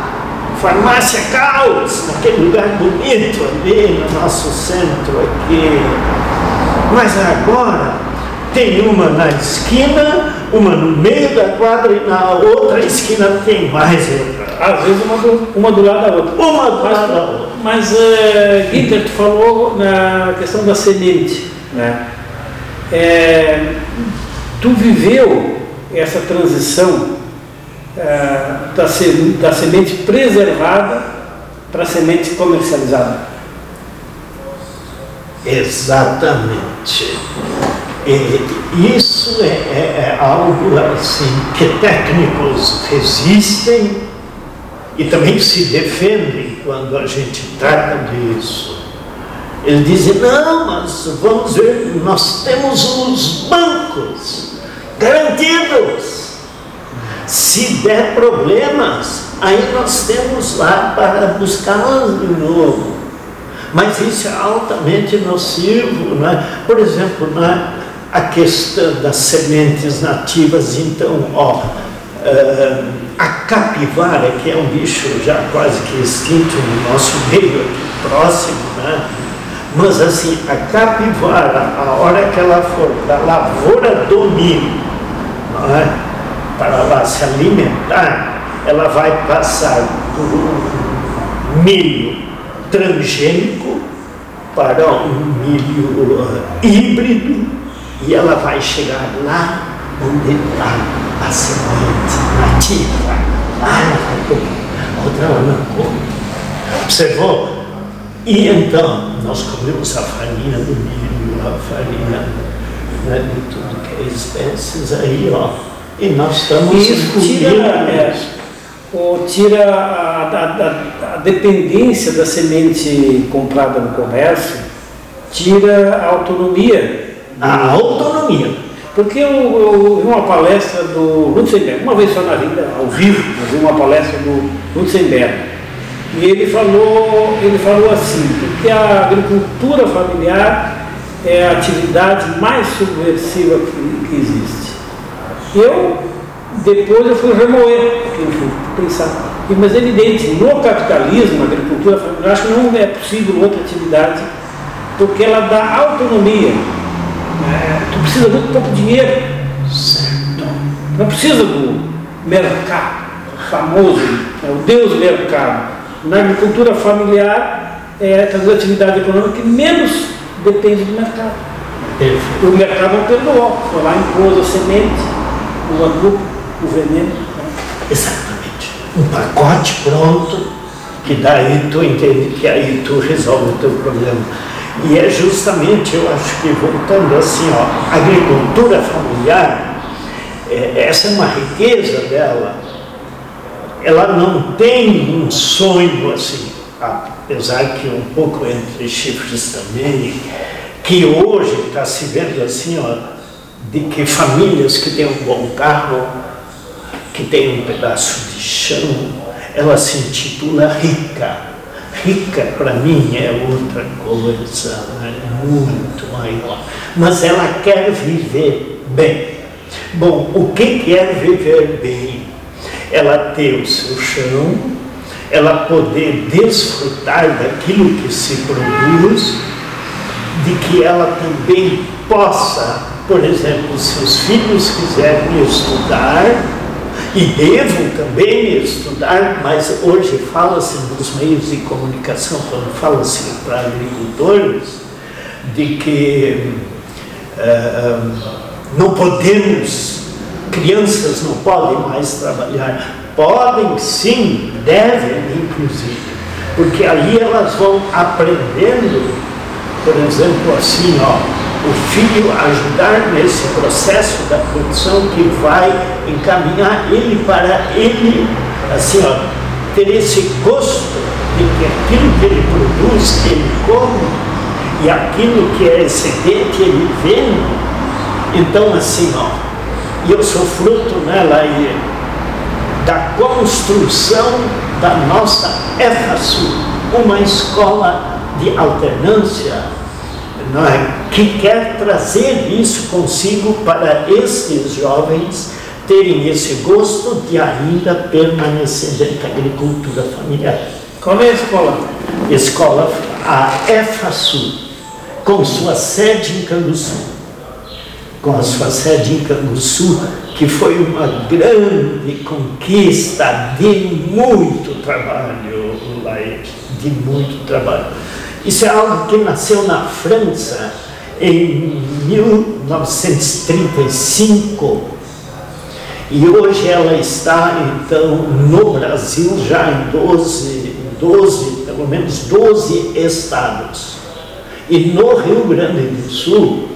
farmácia Caos, naquele lugar bonito ali no nosso centro aqui. Mas agora tem uma na esquina, uma no meio da quadra e na outra esquina tem mais. Às vezes uma do, uma do lado da outra. Uma do lado da outra. Mas, uh, Guinter, tu falou na questão da semente. Né? É, tu viveu essa transição é, da, se, da semente preservada para a semente comercializada? Exatamente. E isso é, é, é, algo assim que técnicos resistem e também se defendem quando a gente trata disso. Eles dizem, não, mas vamos ver, nós temos os bancos garantidos. Se der problemas, aí nós temos lá para buscá-los de novo. Mas isso é altamente nocivo, não é? Por exemplo, não é? a questão das sementes nativas, então, ó, uh, a capivara, que é um bicho já quase que extinto no nosso meio aqui próximo, né? Mas assim, a capivara, a hora que ela for da lavoura do milho, é? para lá se alimentar, ela vai passar por milho transgênico para um milho uh, híbrido e ela vai chegar lá onde está a semente nativa. Lá ela vai comer, a outra ela não come. Observou? E então, nós comemos a farinha do milho, a farinha né, de tudo que é espécies aí, ó. E nós estamos Isso tira, é, ou tira a, a, a, a, dependência da semente comprada no comércio, tira a autonomia. A autonomia. Porque eu, eu vi uma palestra do Lutzenberg, uma vez só na vida, ao vivo, eu vi uma palestra do Lutzenberg e ele falou, ele falou assim, que a agricultura familiar é a atividade mais subversiva que, que existe. Eu, depois eu fui remoer, fui pensar. Mas é evidente, no capitalismo, a agricultura familiar, acho que não é possível outra atividade, porque ela dá autonomia. É, tu precisa muito pouco dinheiro. Certo. Não precisa do mercado famoso, é o Deus mercado na agricultura familiar é a atividade econômica que menos depende do mercado. O mercado não perdoou, foi lá impôs a semente, o adubo, o veneno. Né? Exatamente. Um pacote pronto, que daí tu entende que aí tu resolve o teu problema. E é justamente, eu acho que voltando assim, ó, a agricultura familiar, é, essa é uma riqueza dela, ela não tem um sonho assim, apesar que um pouco entre chifres também, que hoje está se vendo assim, ó, de que famílias que têm um bom carro, que têm um pedaço de chão, ela se intitula rica. Rica para mim é outra coisa, é muito maior. Mas ela quer viver bem. Bom, o que quer viver bem? ela ter o seu chão, ela poder desfrutar daquilo que se produz, de que ela também possa, por exemplo, se os filhos quiserem estudar, e devam também estudar, mas hoje fala-se nos meios de comunicação, quando fala-se para agricultores, de que uh, não podemos crianças não podem mais trabalhar. Podem sim, devem inclusive, porque aí elas vão aprendendo, por exemplo, assim, ó, o filho ajudar nesse processo da produção que vai encaminhar ele para ele, assim, ó, ter esse gosto de que aquilo que ele produz, ele come, e aquilo que é excedente, ele vende. Então, assim, ó, e eu sou fruto nela e da construção da nossa EFASU, uma escola de alternância não é? que quer trazer isso consigo para estes jovens terem esse gosto de ainda permanecer dentro da agricultura familiar. Qual é a escola? Escola, a EFASU, com sua sede em Canguçu com a sua sede em Canguçu, que foi uma grande conquista de muito trabalho, de muito trabalho. Isso é algo que nasceu na França em 1935 e hoje ela está então no Brasil já em 12, 12 pelo menos 12 estados. E no Rio Grande do Sul,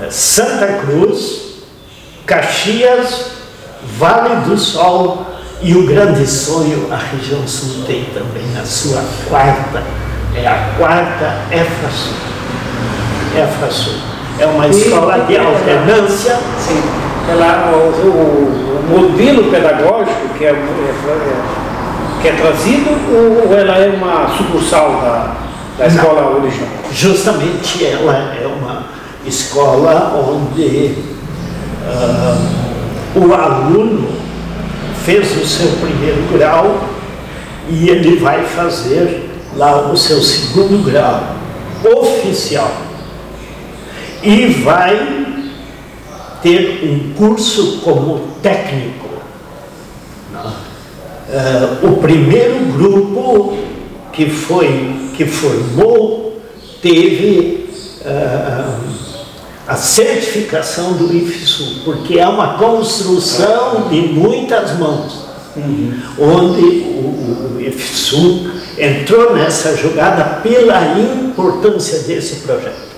eh, Santa Cruz, Caxias, Vale do Sol e o Grande Sonho, a região sul tem também a sua quarta, é a quarta EFRASUL. EFRASUL. É uma escola de alternância. Sim. Ela, o, o, modelo pedagógico que é, é, que é trazido ou ela é uma sucursal da, da escola original? Justamente ela é uma escola onde uh, o aluno fez o seu primeiro grau e ele vai fazer lá o seu segundo grau oficial e vai ter um curso como técnico. Uh, o primeiro grupo que foi que formou teve uh, a certificação do IFSU, porque é uma construção de muitas mãos, uhum. onde o, o IFSU entrou nessa jogada pela importância desse projeto.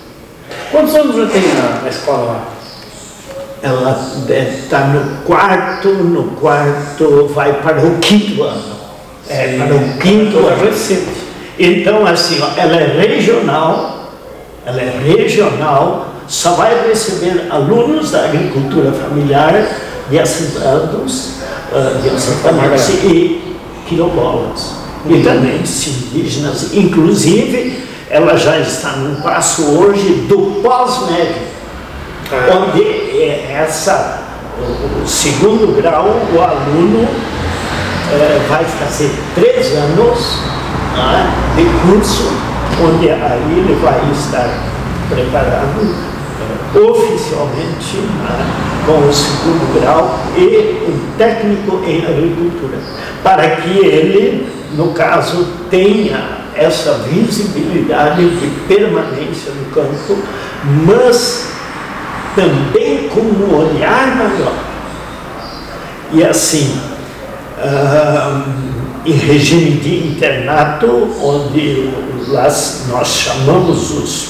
Quantos anos já tem na, escola lá? Ela está no quarto, no quarto vai para o quinto ano. É, para o quinto ano. Recente. Então, assim, ó, ela é regional, ela é regional, só vai receber alunos da agricultura familiar de assentados, uh, de assentamentos e quilombolas. E também indígenas, inclusive ela já está num passo hoje do pós-médio, é. onde é essa, o segundo grau, o aluno é, vai fazer três anos né, de curso, onde aí ele vai estar preparado é, oficialmente né, com o segundo grau e um técnico em agricultura, para que ele, no caso, tenha essa visibilidade de permanência no campo, mas também com um olhar maior. E assim, uh, em regime de internato, onde nós chamamos os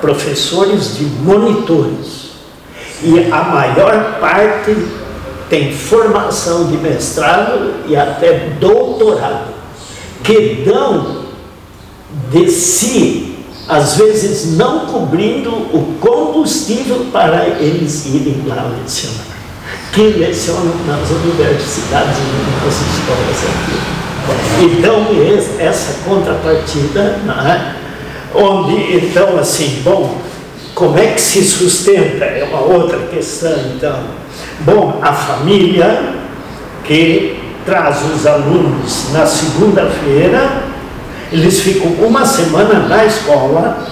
professores de monitores, e a maior parte tem formação de mestrado e até doutorado, que dão de si, às vezes não cobrindo o combustível para eles irem lá lecionar, que lecionam nas universidades e nas escolas aqui. Então, essa contrapartida, né, onde, então, assim, bom, como é que se sustenta? É uma outra questão, então. Bom, a família que traz os alunos na segunda-feira eles ficam uma semana na escola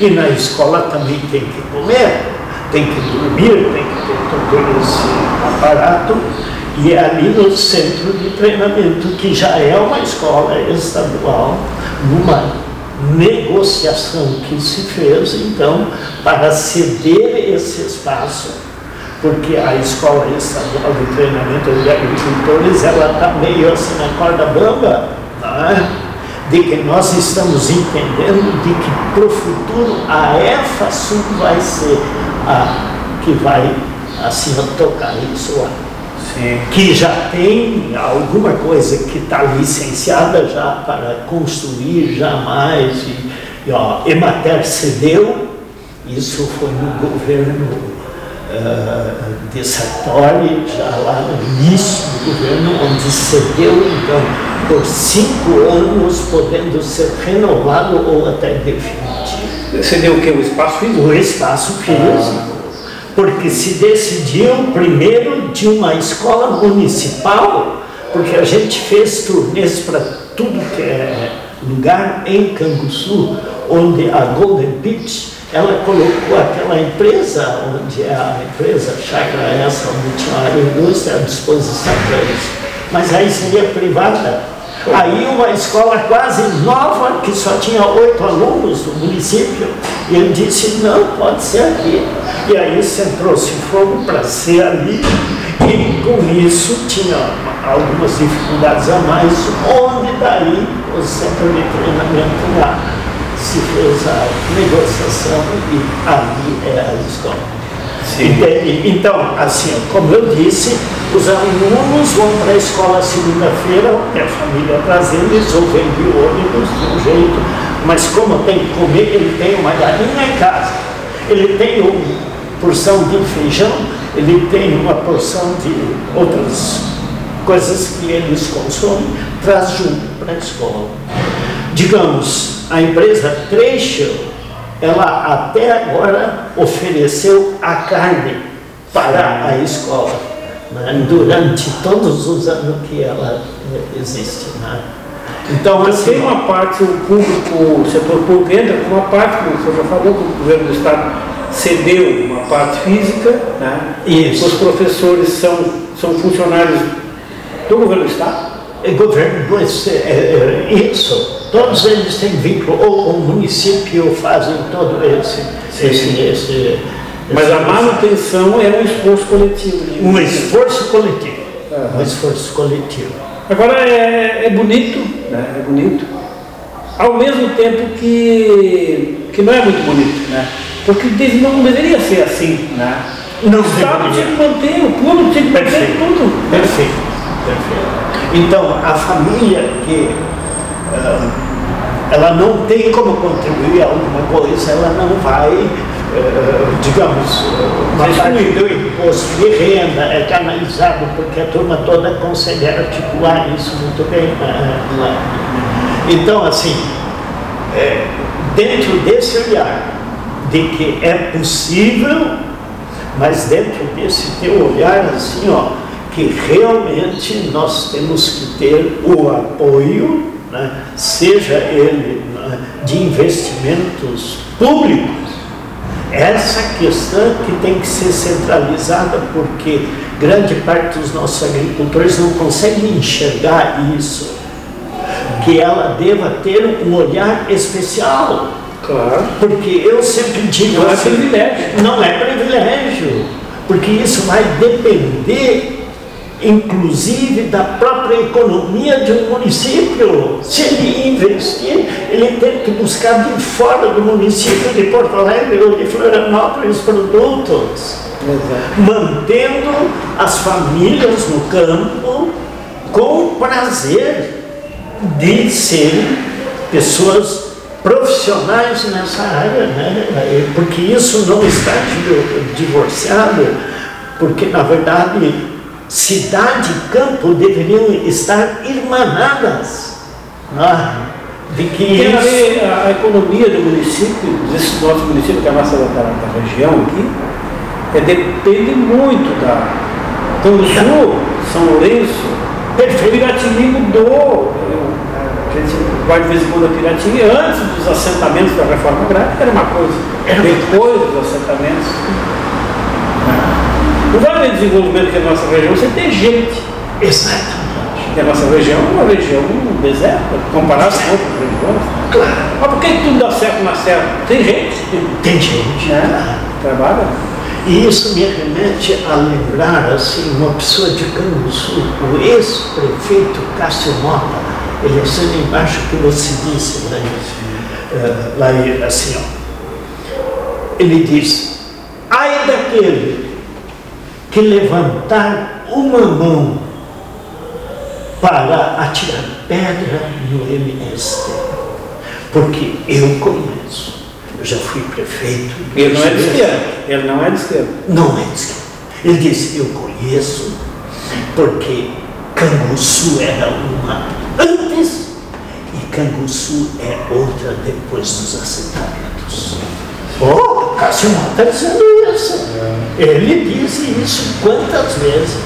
e na escola também tem que comer, tem que dormir, tem que ter todo esse aparato. E é ali no centro de treinamento, que já é uma escola estadual, numa negociação que se fez, então, para ceder esse espaço, porque a escola estadual de treinamento de agricultores, ela está meio assim na corda bamba, não é? de que nós estamos entendendo de que para o futuro a EFASUL vai ser a que vai assim tocar isso lá. Sim. Que já tem alguma coisa que está licenciada já para construir jamais. E, e ó, Emater cedeu, isso foi no governo uh, de Sartori, já lá no início do governo, onde cedeu então por cinco anos, podendo ser renovado ou até definitivo. Você deu o que? O espaço físico? O espaço físico. Ah. Porque se decidiu primeiro de uma escola municipal, porque a gente fez turnês para tudo que é lugar em Canguçu, onde a Golden Beach, ela colocou aquela empresa, onde é a empresa chácara essa, onde tinha a indústria à disposição para isso. Mas aí seria privada. Aí uma escola quase nova, que só tinha oito alunos no município, E ele disse, não, pode ser aqui. E aí centrou-se fogo para ser ali, e com isso tinha algumas dificuldades a mais, onde daí o centro de treinamento lá se fez a negociação e ali é a escola. Entende? Então, assim, como eu disse, os alunos vão para a escola segunda-feira, é a família trazendo eles, ou vem de ônibus de um jeito, mas como tem que comer, ele tem uma galinha em casa, ele tem uma porção de feijão, ele tem uma porção de outras coisas que eles consomem, traz junto para a escola. Digamos, a empresa Trecho ela até agora ofereceu a carne para a escola, né? durante todos os anos que ela existe. Né? Então, Mas tem uma parte, o público, o setor público entra com uma parte, como o senhor já falou, que o governo do Estado cedeu uma parte física, né? Isso. os professores são, são funcionários do governo do Estado. É governo, é, é, isso Todos eles têm vínculo, ou o município fazem todo esse. Sim, esse, esse Mas a manutenção é um esforço coletivo. Né? Um esforço coletivo. Uhum. Um esforço coletivo. Agora é, é bonito, né? é bonito, ao mesmo tempo que, que não é muito bonito, né? porque não deveria ser assim. Né? Não o Estado tinha que manter, o público tinha que manter Perfeito. tudo. Perfeito. Perfeito. Então, a família que ela não tem como contribuir a alguma coisa, ela não vai, digamos, uma parte do imposto de renda é canalizado porque a turma toda consegue articular isso muito bem lá. Então, assim, é, dentro desse olhar de que é possível, mas dentro desse teu olhar, assim, ó, que realmente nós temos que ter o apoio né, seja ele né, de investimentos públicos, essa questão que tem que ser centralizada porque grande parte dos nossos agricultores não conseguem enxergar isso, que ela deva ter um olhar especial. Claro. Porque eu sempre digo não é assim, é privilégio. Não é privilégio, porque isso vai depender inclusive da própria economia de um município. Se ele investir, ele tem que buscar de fora do município de Porto Alegre ou de Florianópolis produtos, Exato. mantendo as famílias no campo com prazer de serem pessoas profissionais nessa área, né? porque isso não está divorciado, porque na verdade cidade e campo deveriam estar irmanadas. Né? De que Tem isso... a, ver a, economia do município, desse nosso município, que é a nossa da, da região aqui, é, depende muito da Canguçu, São Lourenço, Perfeito. Piratini mudou. A gente vai de vez em quando a Piratini, antes dos assentamentos da reforma agrária, era uma coisa. Depois dos assentamentos, não vai haver desenvolvimento que a nossa região sem ter gente. Exatamente. Porque a nossa região é uma região deserta, comparada com outras regiões. Claro. Mas por que tudo dá certo na serra? Tem gente. Tem gente. Né? Trabalha. E isso me remete a lembrar assim, uma pessoa de Canguçu, o ex-prefeito Cássio Mota, ele é assim embaixo que você disse, né? Uh, lá assim, ó. Ele diz, ai daquele que levantar uma mão para atirar pedra no MST. Porque eu conheço. Eu já fui prefeito. Ele não é de esquerda. Ele não é de esquerda. Não é de esquerda. Ele disse, eu conheço, porque Canguçu era uma antes e Canguçu é outra depois dos assentamentos. Oh, Cássio está dizendo isso. Ele disse isso quantas vezes.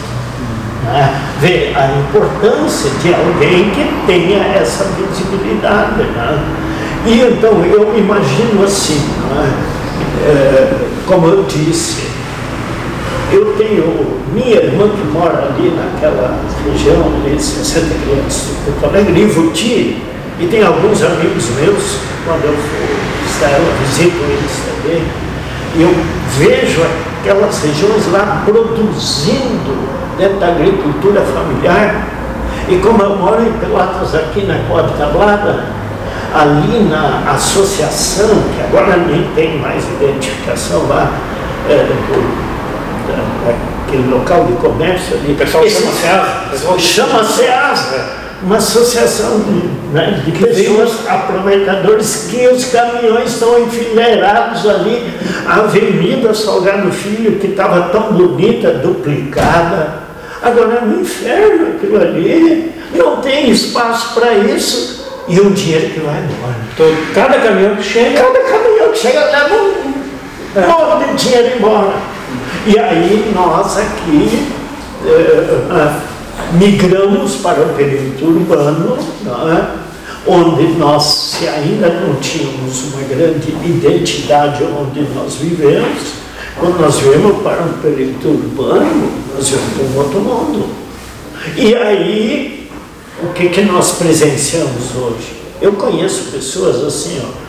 Né? Vê a importância de alguém que tenha essa visibilidade. Né? E então eu imagino assim, né? é, como eu disse, eu tenho minha irmã que mora ali naquela região de 60 quilômetros de Porto Alegre, em e tem alguns amigos meus, quando eu for eu visito eles também, eu vejo aquelas regiões lá produzindo dentro da agricultura familiar. E como eu moro em Pelotas, aqui na Coab Tablada, ali na associação, que agora nem tem mais identificação lá, é, do, local de comércio ali. O pessoal chama SEASA. Chama SEASA uma associação de, né, de pessoas aproveitadores que os caminhões estão enfileirados ali, a Avenida Salgado Filho, que estava tão bonita, duplicada. Agora é um inferno aquilo ali, não tem espaço para isso e o dinheiro que vai embora. Então, cada caminhão que chega. Cada caminhão que chega leva um É. monte de dinheiro embora. E aí nós aqui eh, ah, migramos para o perímetro urbano, é? onde nós, se ainda não tínhamos uma grande identidade onde nós vivemos, quando nós viemos para um perímetro urbano, nós viemos para um outro mundo. E aí, o que, que nós presenciamos hoje? Eu conheço pessoas assim, ó,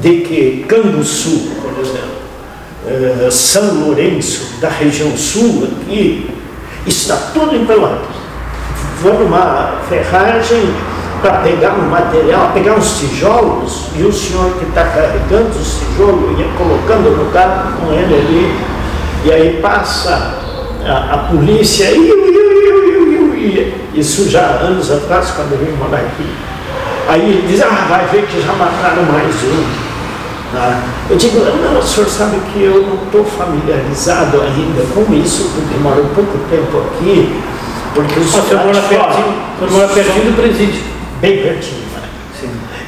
de que Canguçu, por exemplo, eh, São Lourenço, da região sul aqui, está tudo em Pelotas. Vou numa ferragem para pegar um material, pegar uns tijolos, e o senhor que está carregando os tijolos ia colocando no carro com ele ali, e aí passa a, a polícia, iu, iu, iu, isso já há anos atrás, quando eu vim morar aqui. Aí diz, ah, vai ver que já mataram mais um. Tá? Eu digo, não, o senhor sabe que eu não estou familiarizado ainda com isso, porque moro pouco tempo aqui, porque O senhor mora pertinho, mora pertinho do presídio. bem pertinho. né?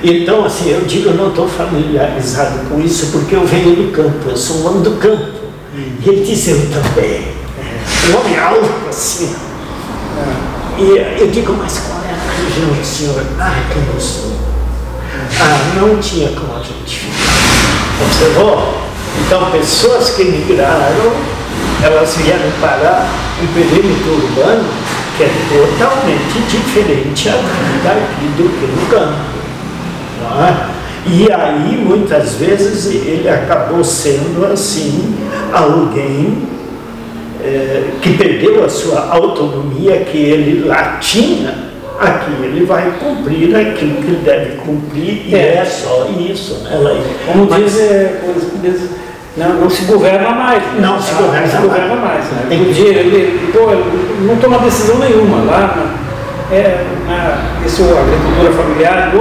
Então, assim, eu digo, eu não estou familiarizado com isso porque eu venho do campo, eu sou um homem do campo. E ele disse, eu também. Um homem alto, assim. E eu digo, mas qual é a região do senhor? Ah, que eu sou. Ah, não tinha como a gente ficar. Observou? Então, pessoas que migraram, elas vieram parar um perímetro urbano que é totalmente diferente a vida aqui do que no campo. é? E aí, muitas vezes, ele acabou sendo, assim, alguém eh, que perdeu a sua autonomia que ele lá tinha, aqui ele vai cumprir aquilo que ele deve cumprir, e É. é, só isso, né? Como Mas- diz, é, como diz, não, não se governa mais. né? Não se governa se mais. governa mais. Né? Tem que- Podia, ele, pô, não toma decisão nenhuma lá. né? É, na, isso, a agricultura familiar,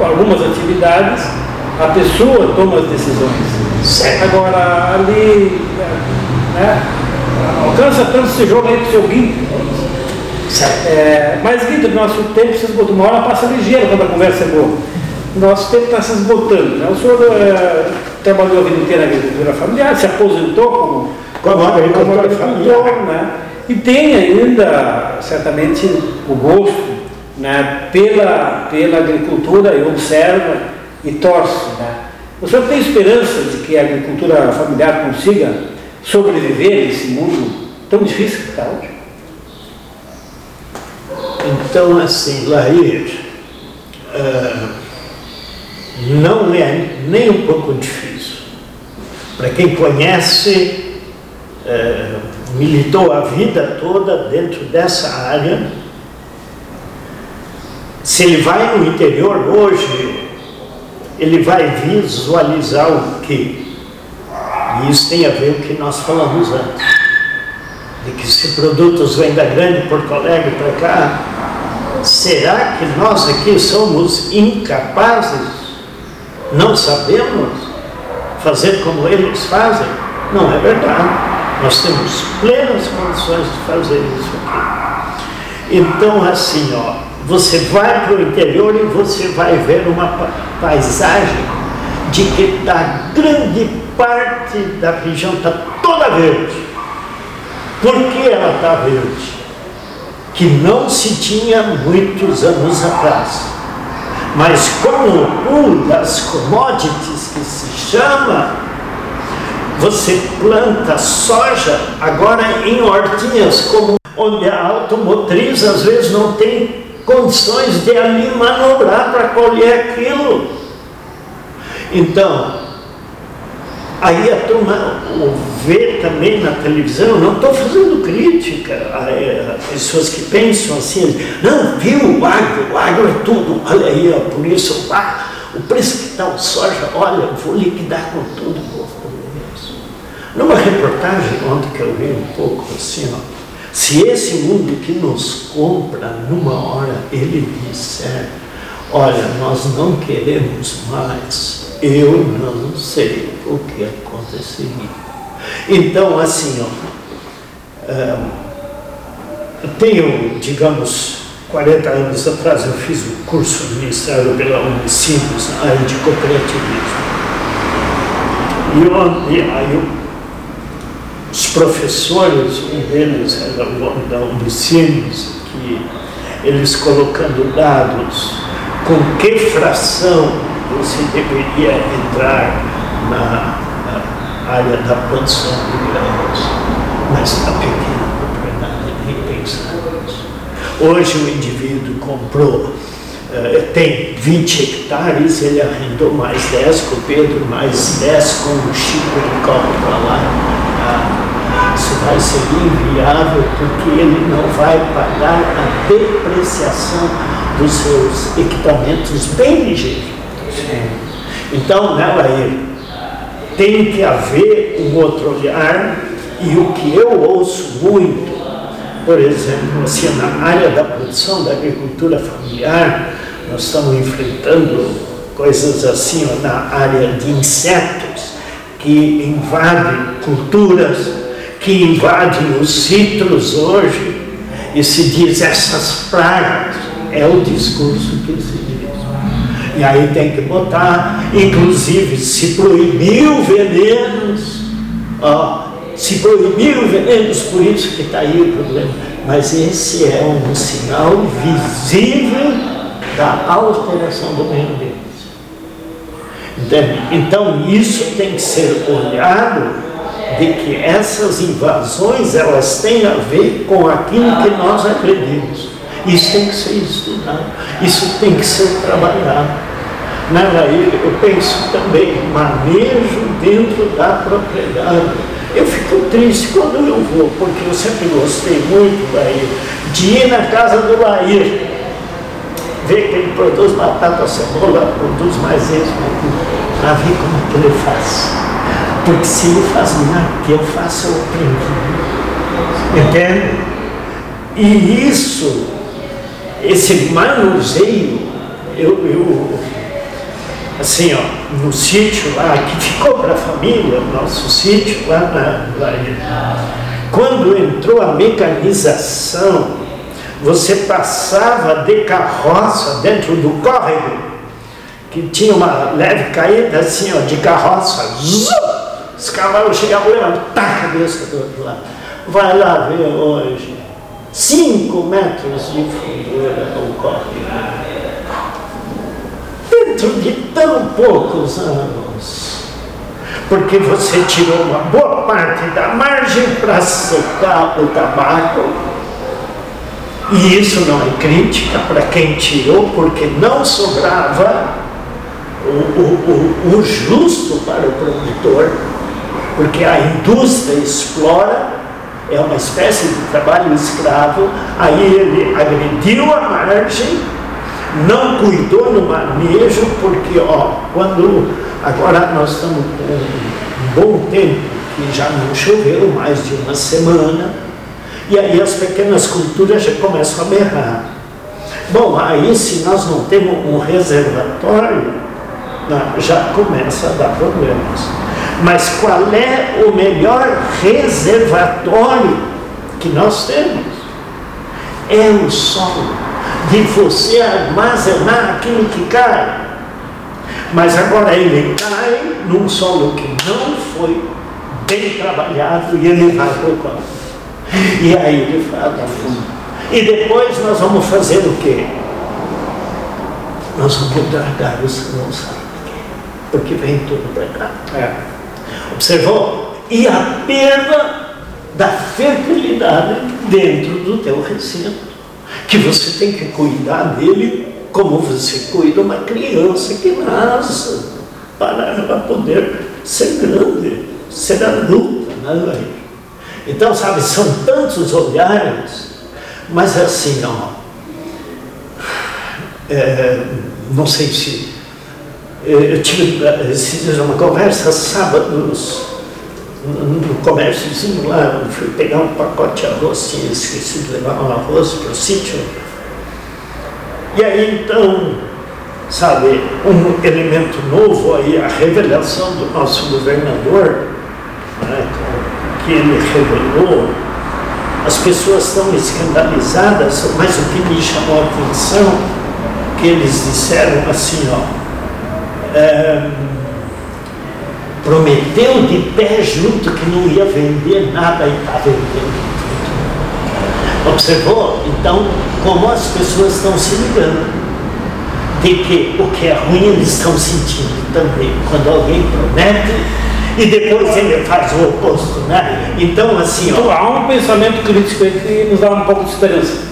algumas atividades, a pessoa toma as decisões. Certo. Agora, ali, né, alcança tanto esse jogo aí do seu Guinto. Certo. É, mas, Guinto, nosso tempo se esgotou. Uma hora passa ligeiro quando a conversa é boa. Nosso tempo está se esgotando. Né? O senhor é, trabalhou a vida inteira na agricultura familiar, se aposentou como, Como agricultor agricultor, familiar. né? E tem ainda, certamente, o gosto né, pela, pela agricultura e observa e torce. Né? O senhor tem esperança de que a agricultura familiar consiga sobreviver nesse mundo tão difícil que está hoje? Então, assim, Laís, ah, não é nem um pouco difícil. Para quem conhece, ah, militou a vida toda dentro dessa área, se ele vai no interior hoje, ele vai visualizar o quê? E isso tem a ver com o que nós falamos antes de que se produtos vêm da grande Porto Alegre para cá, será que nós aqui somos incapazes? Não sabemos fazer como eles fazem? Não é verdade. Nós temos plenas condições de fazer isso aqui. Então, assim, ó, você vai para o interior e você vai ver uma pa- paisagem de que da grande parte da região está toda verde. Por que ela está verde? Que não se tinha muitos anos atrás. Mas com o boom das commodities que se chama, você planta soja agora em hortinhas, como onde a automotriz às vezes não tem condições de ali manobrar para colher aquilo. Então, aí a turma vê também na televisão, não estou fazendo crítica a, a, pessoas que pensam assim, não, viu o agro, o agro é tudo, olha aí, ó, por isso, ah, o preço que está o soja, olha, vou liquidar com tudo, isso. Numa reportagem ontem que eu vi um pouco assim, ó, se esse mundo que nos compra numa hora, ele disser, olha, nós não queremos mais, eu não sei o que aconteceria. Então, assim, ó, eu tenho, digamos, 40 anos atrás eu fiz um curso administrado pela Unicinos na área de cooperativismo. E, eu, e aí os professores, um deles era o da Unicinos, que eles colocando dados com que fração você deveria entrar na, área da produção de grãos, mas a pequena propriedade nem pensar nisso. Hoje o indivíduo comprou, uh, tem 20 hectares, ele arrendou mais 10 com o Pedro, mais 10 com o Chico, ele corre para lá. Uh, isso vai ser inviável porque ele não vai pagar a depreciação dos seus equipamentos bem ligeiros. Então, né, Laíra, tem que haver um outro olhar e o que eu ouço muito por exemplo, assim, na área da produção da agricultura familiar, nós estamos enfrentando coisas assim ó, na área de insetos que invadem culturas, que invadem os citros hoje, e se diz essas pragas, é o discurso que. E aí tem que botar, inclusive se proibiu venenos, ó, se proibiram venenos, por isso que está aí o problema. Mas esse é um sinal visível da alteração do meio ambiente. Entende? Então isso tem que ser olhado de que essas invasões elas têm a ver com aquilo que nós acreditamos. Isso tem que ser estudado, isso tem que ser trabalhado. Né? Eu penso também manejo dentro da propriedade eu fico triste quando eu vou, porque eu sempre gostei muito Bahia, de ir na casa do Lair, ver que ele produz batata, cebola, produz mais isso, para ver como que ele faz. Porque se ele faz melhor que eu faço, eu aprendi. Entende? E isso, esse manuseio, eu, eu assim, ó, no sítio lá, que ficou para a família, o nosso sítio lá na. Lá, quando entrou a mecanização, você passava de carroça dentro do córrego, que tinha uma leve caída assim, ó, de carroça, os cavalos chegavam levando, tá a cabeça do outro lado. Vai lá ver hoje, cinco metros de fundura o córrego dentro de tão poucos anos. Porque você tirou uma boa parte da margem para secar o tabaco. E isso não é crítica para quem tirou, porque não sobrava o, o, o, o justo para o produtor, porque a indústria explora é uma espécie de trabalho escravo, aí ele agrediu a margem não cuidou no manejo, porque ó, quando agora nós estamos com um bom tempo, que já não choveu mais de uma semana, e aí as pequenas culturas já começam a berrar. Bom, aí se nós não temos um reservatório, já começa a dar problemas. Mas qual é o melhor reservatório que nós temos? É o solo de você armazenar aquilo que cai. Mas agora ele cai num solo que não foi bem trabalhado e ele vai para o campo. E aí ele fala fundo. E depois nós vamos fazer o quê? Nós vamos largar os não sabe porque vem tudo para cá. É. Observou? E a perda da fertilidade dentro do teu recinto que você tem que cuidar dele como você cuida uma criança que nasce. para ela poder ser grande, ser adulta. Né? Então, sabe, são tantos olhares, mas assim, ó, é, não sei se. É, eu tive dias uma conversa sábados no comérciozinho lá, fui pegar um pacote de arroz, tinha esquecido de levar um arroz para o sítio. E aí então, sabe, um elemento novo aí, a revelação do nosso governador, né, que ele revelou, as pessoas estão escandalizadas, mas o que me chamou a atenção, que eles disseram assim, ó, é, prometeu de pé junto que não ia vender nada e está vendendo tudo. Observou? Então, como as pessoas estão se ligando de que o que é ruim eles estão sentindo também. Quando alguém promete e depois ele faz o oposto, né? Então, assim, ó. Então, há um pensamento crítico aí que nos dá um pouco de esperança.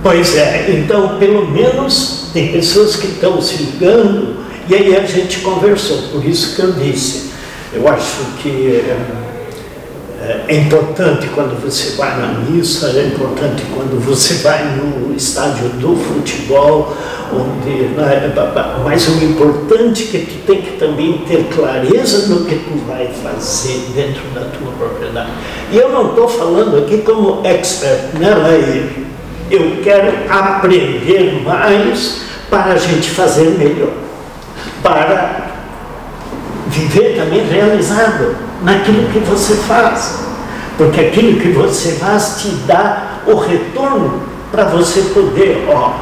Pois é, então, pelo menos tem pessoas que estão se ligando e aí a gente conversou, por isso que eu disse, eu acho que é, é importante quando você vai na missa, é importante quando você vai no estádio do futebol, onde, né, mas o importante é que tu tem que também ter clareza no que tu vai fazer dentro da tua propriedade. E eu não estou falando aqui como expert, né, Lair? Eu quero aprender mais para a gente fazer melhor para viver também realizado naquilo que você faz. Porque aquilo que você faz te dá o retorno para você poder, ó,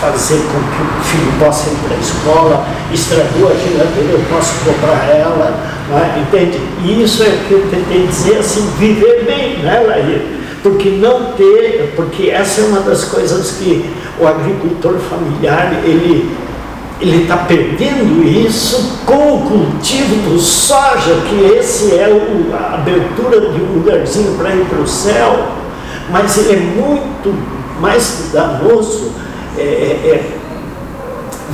fazer com que o filho possa ir para a escola, estragou a geladeira, eu posso comprar ela, é? entende? E isso é o que eu tentei dizer assim, viver bem, né, Laí? Porque não ter, porque essa é uma das coisas que o agricultor familiar, ele ele está perdendo isso com o cultivo do soja, que esse é o, a abertura de um lugarzinho para ir para o céu, mas ele é muito mais danoso é, é, é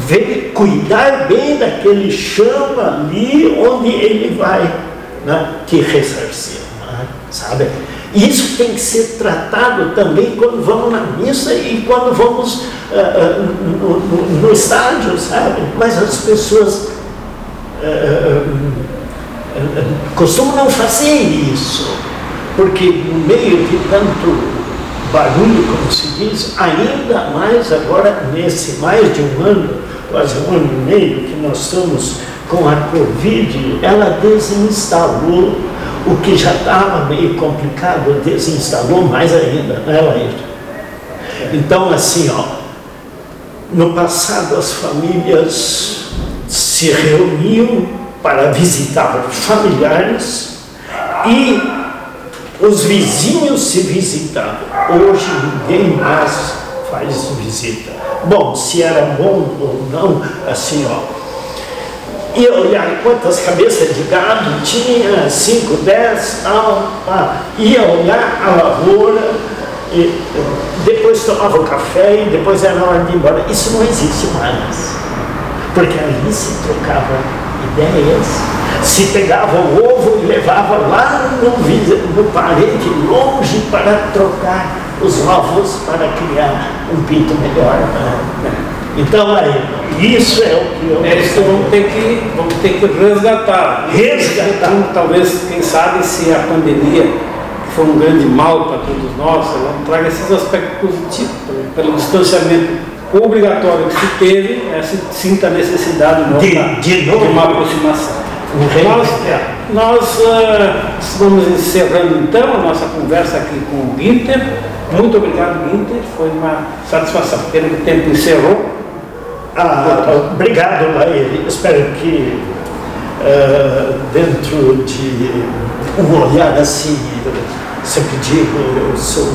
ver, cuidar bem daquele chão ali onde ele vai né, te ressarcir, né, sabe? Isso tem que ser tratado também quando vamos na missa e quando vamos uh, no, no, no, estádio, sabe? Mas as pessoas uh, costumam não fazer isso, porque no meio de tanto barulho, como se diz, ainda mais agora nesse mais de um ano, quase um ano e meio que nós estamos com a Covid, ela desinstalou o que já estava meio complicado, desinstalou mais ainda, né, Laís? Então, assim, ó, no passado as famílias se reuniam para visitar familiares e os vizinhos se visitavam. Hoje ninguém mais faz visita. Bom, se era bom ou não, assim, ó, ia olhar quantas cabeças de gado tinha, 5, 10, tal, ah, ia olhar a lavoura, e depois tomava o café e depois era hora de ir embora. Isso não existe mais. Porque ali se trocava ideias, se pegava o ovo e levava lá no, no parede longe para trocar os ovos para criar um pinto melhor. Né? Então aí, isso é o que eu. É isso que vamos ter que, vamos ter que resgatar. Resgatar. Então, talvez, quem sabe, se a pandemia foi um grande mal para todos nós, ela traga esses aspectos positivos, pelo distanciamento obrigatório que se teve, é, se sinta a necessidade de, de, de uma aproximação. Nós, nós uh, vamos encerrando então a nossa conversa aqui com o Guinter. Muito obrigado, Guinter. Foi uma satisfação. Pelo tempo encerrou, ah, obrigado, Laí. Espero que uh, dentro de um olhar assim, sempre digo, eu sou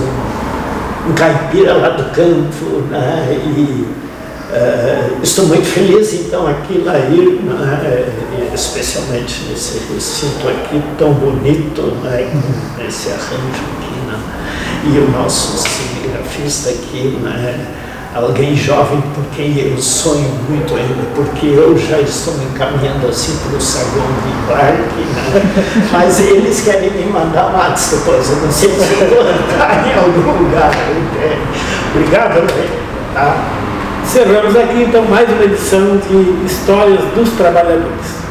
um caipira lá do campo, né? e uh, estou muito feliz então aqui Laí, né? especialmente nesse recinto aqui tão bonito, né? esse arranjo aqui, né? e o nosso cinegrafista aqui, né? alguém jovem porque eu sonho muito ainda, porque eu já estou me encaminhando assim para o saguão de Clark, né? mas eles querem me mandar matos depois, eu não sei se eu vou entrar em algum lugar. Obrigado, tá? Encerramos aqui então mais uma edição de Histórias dos Trabalhadores.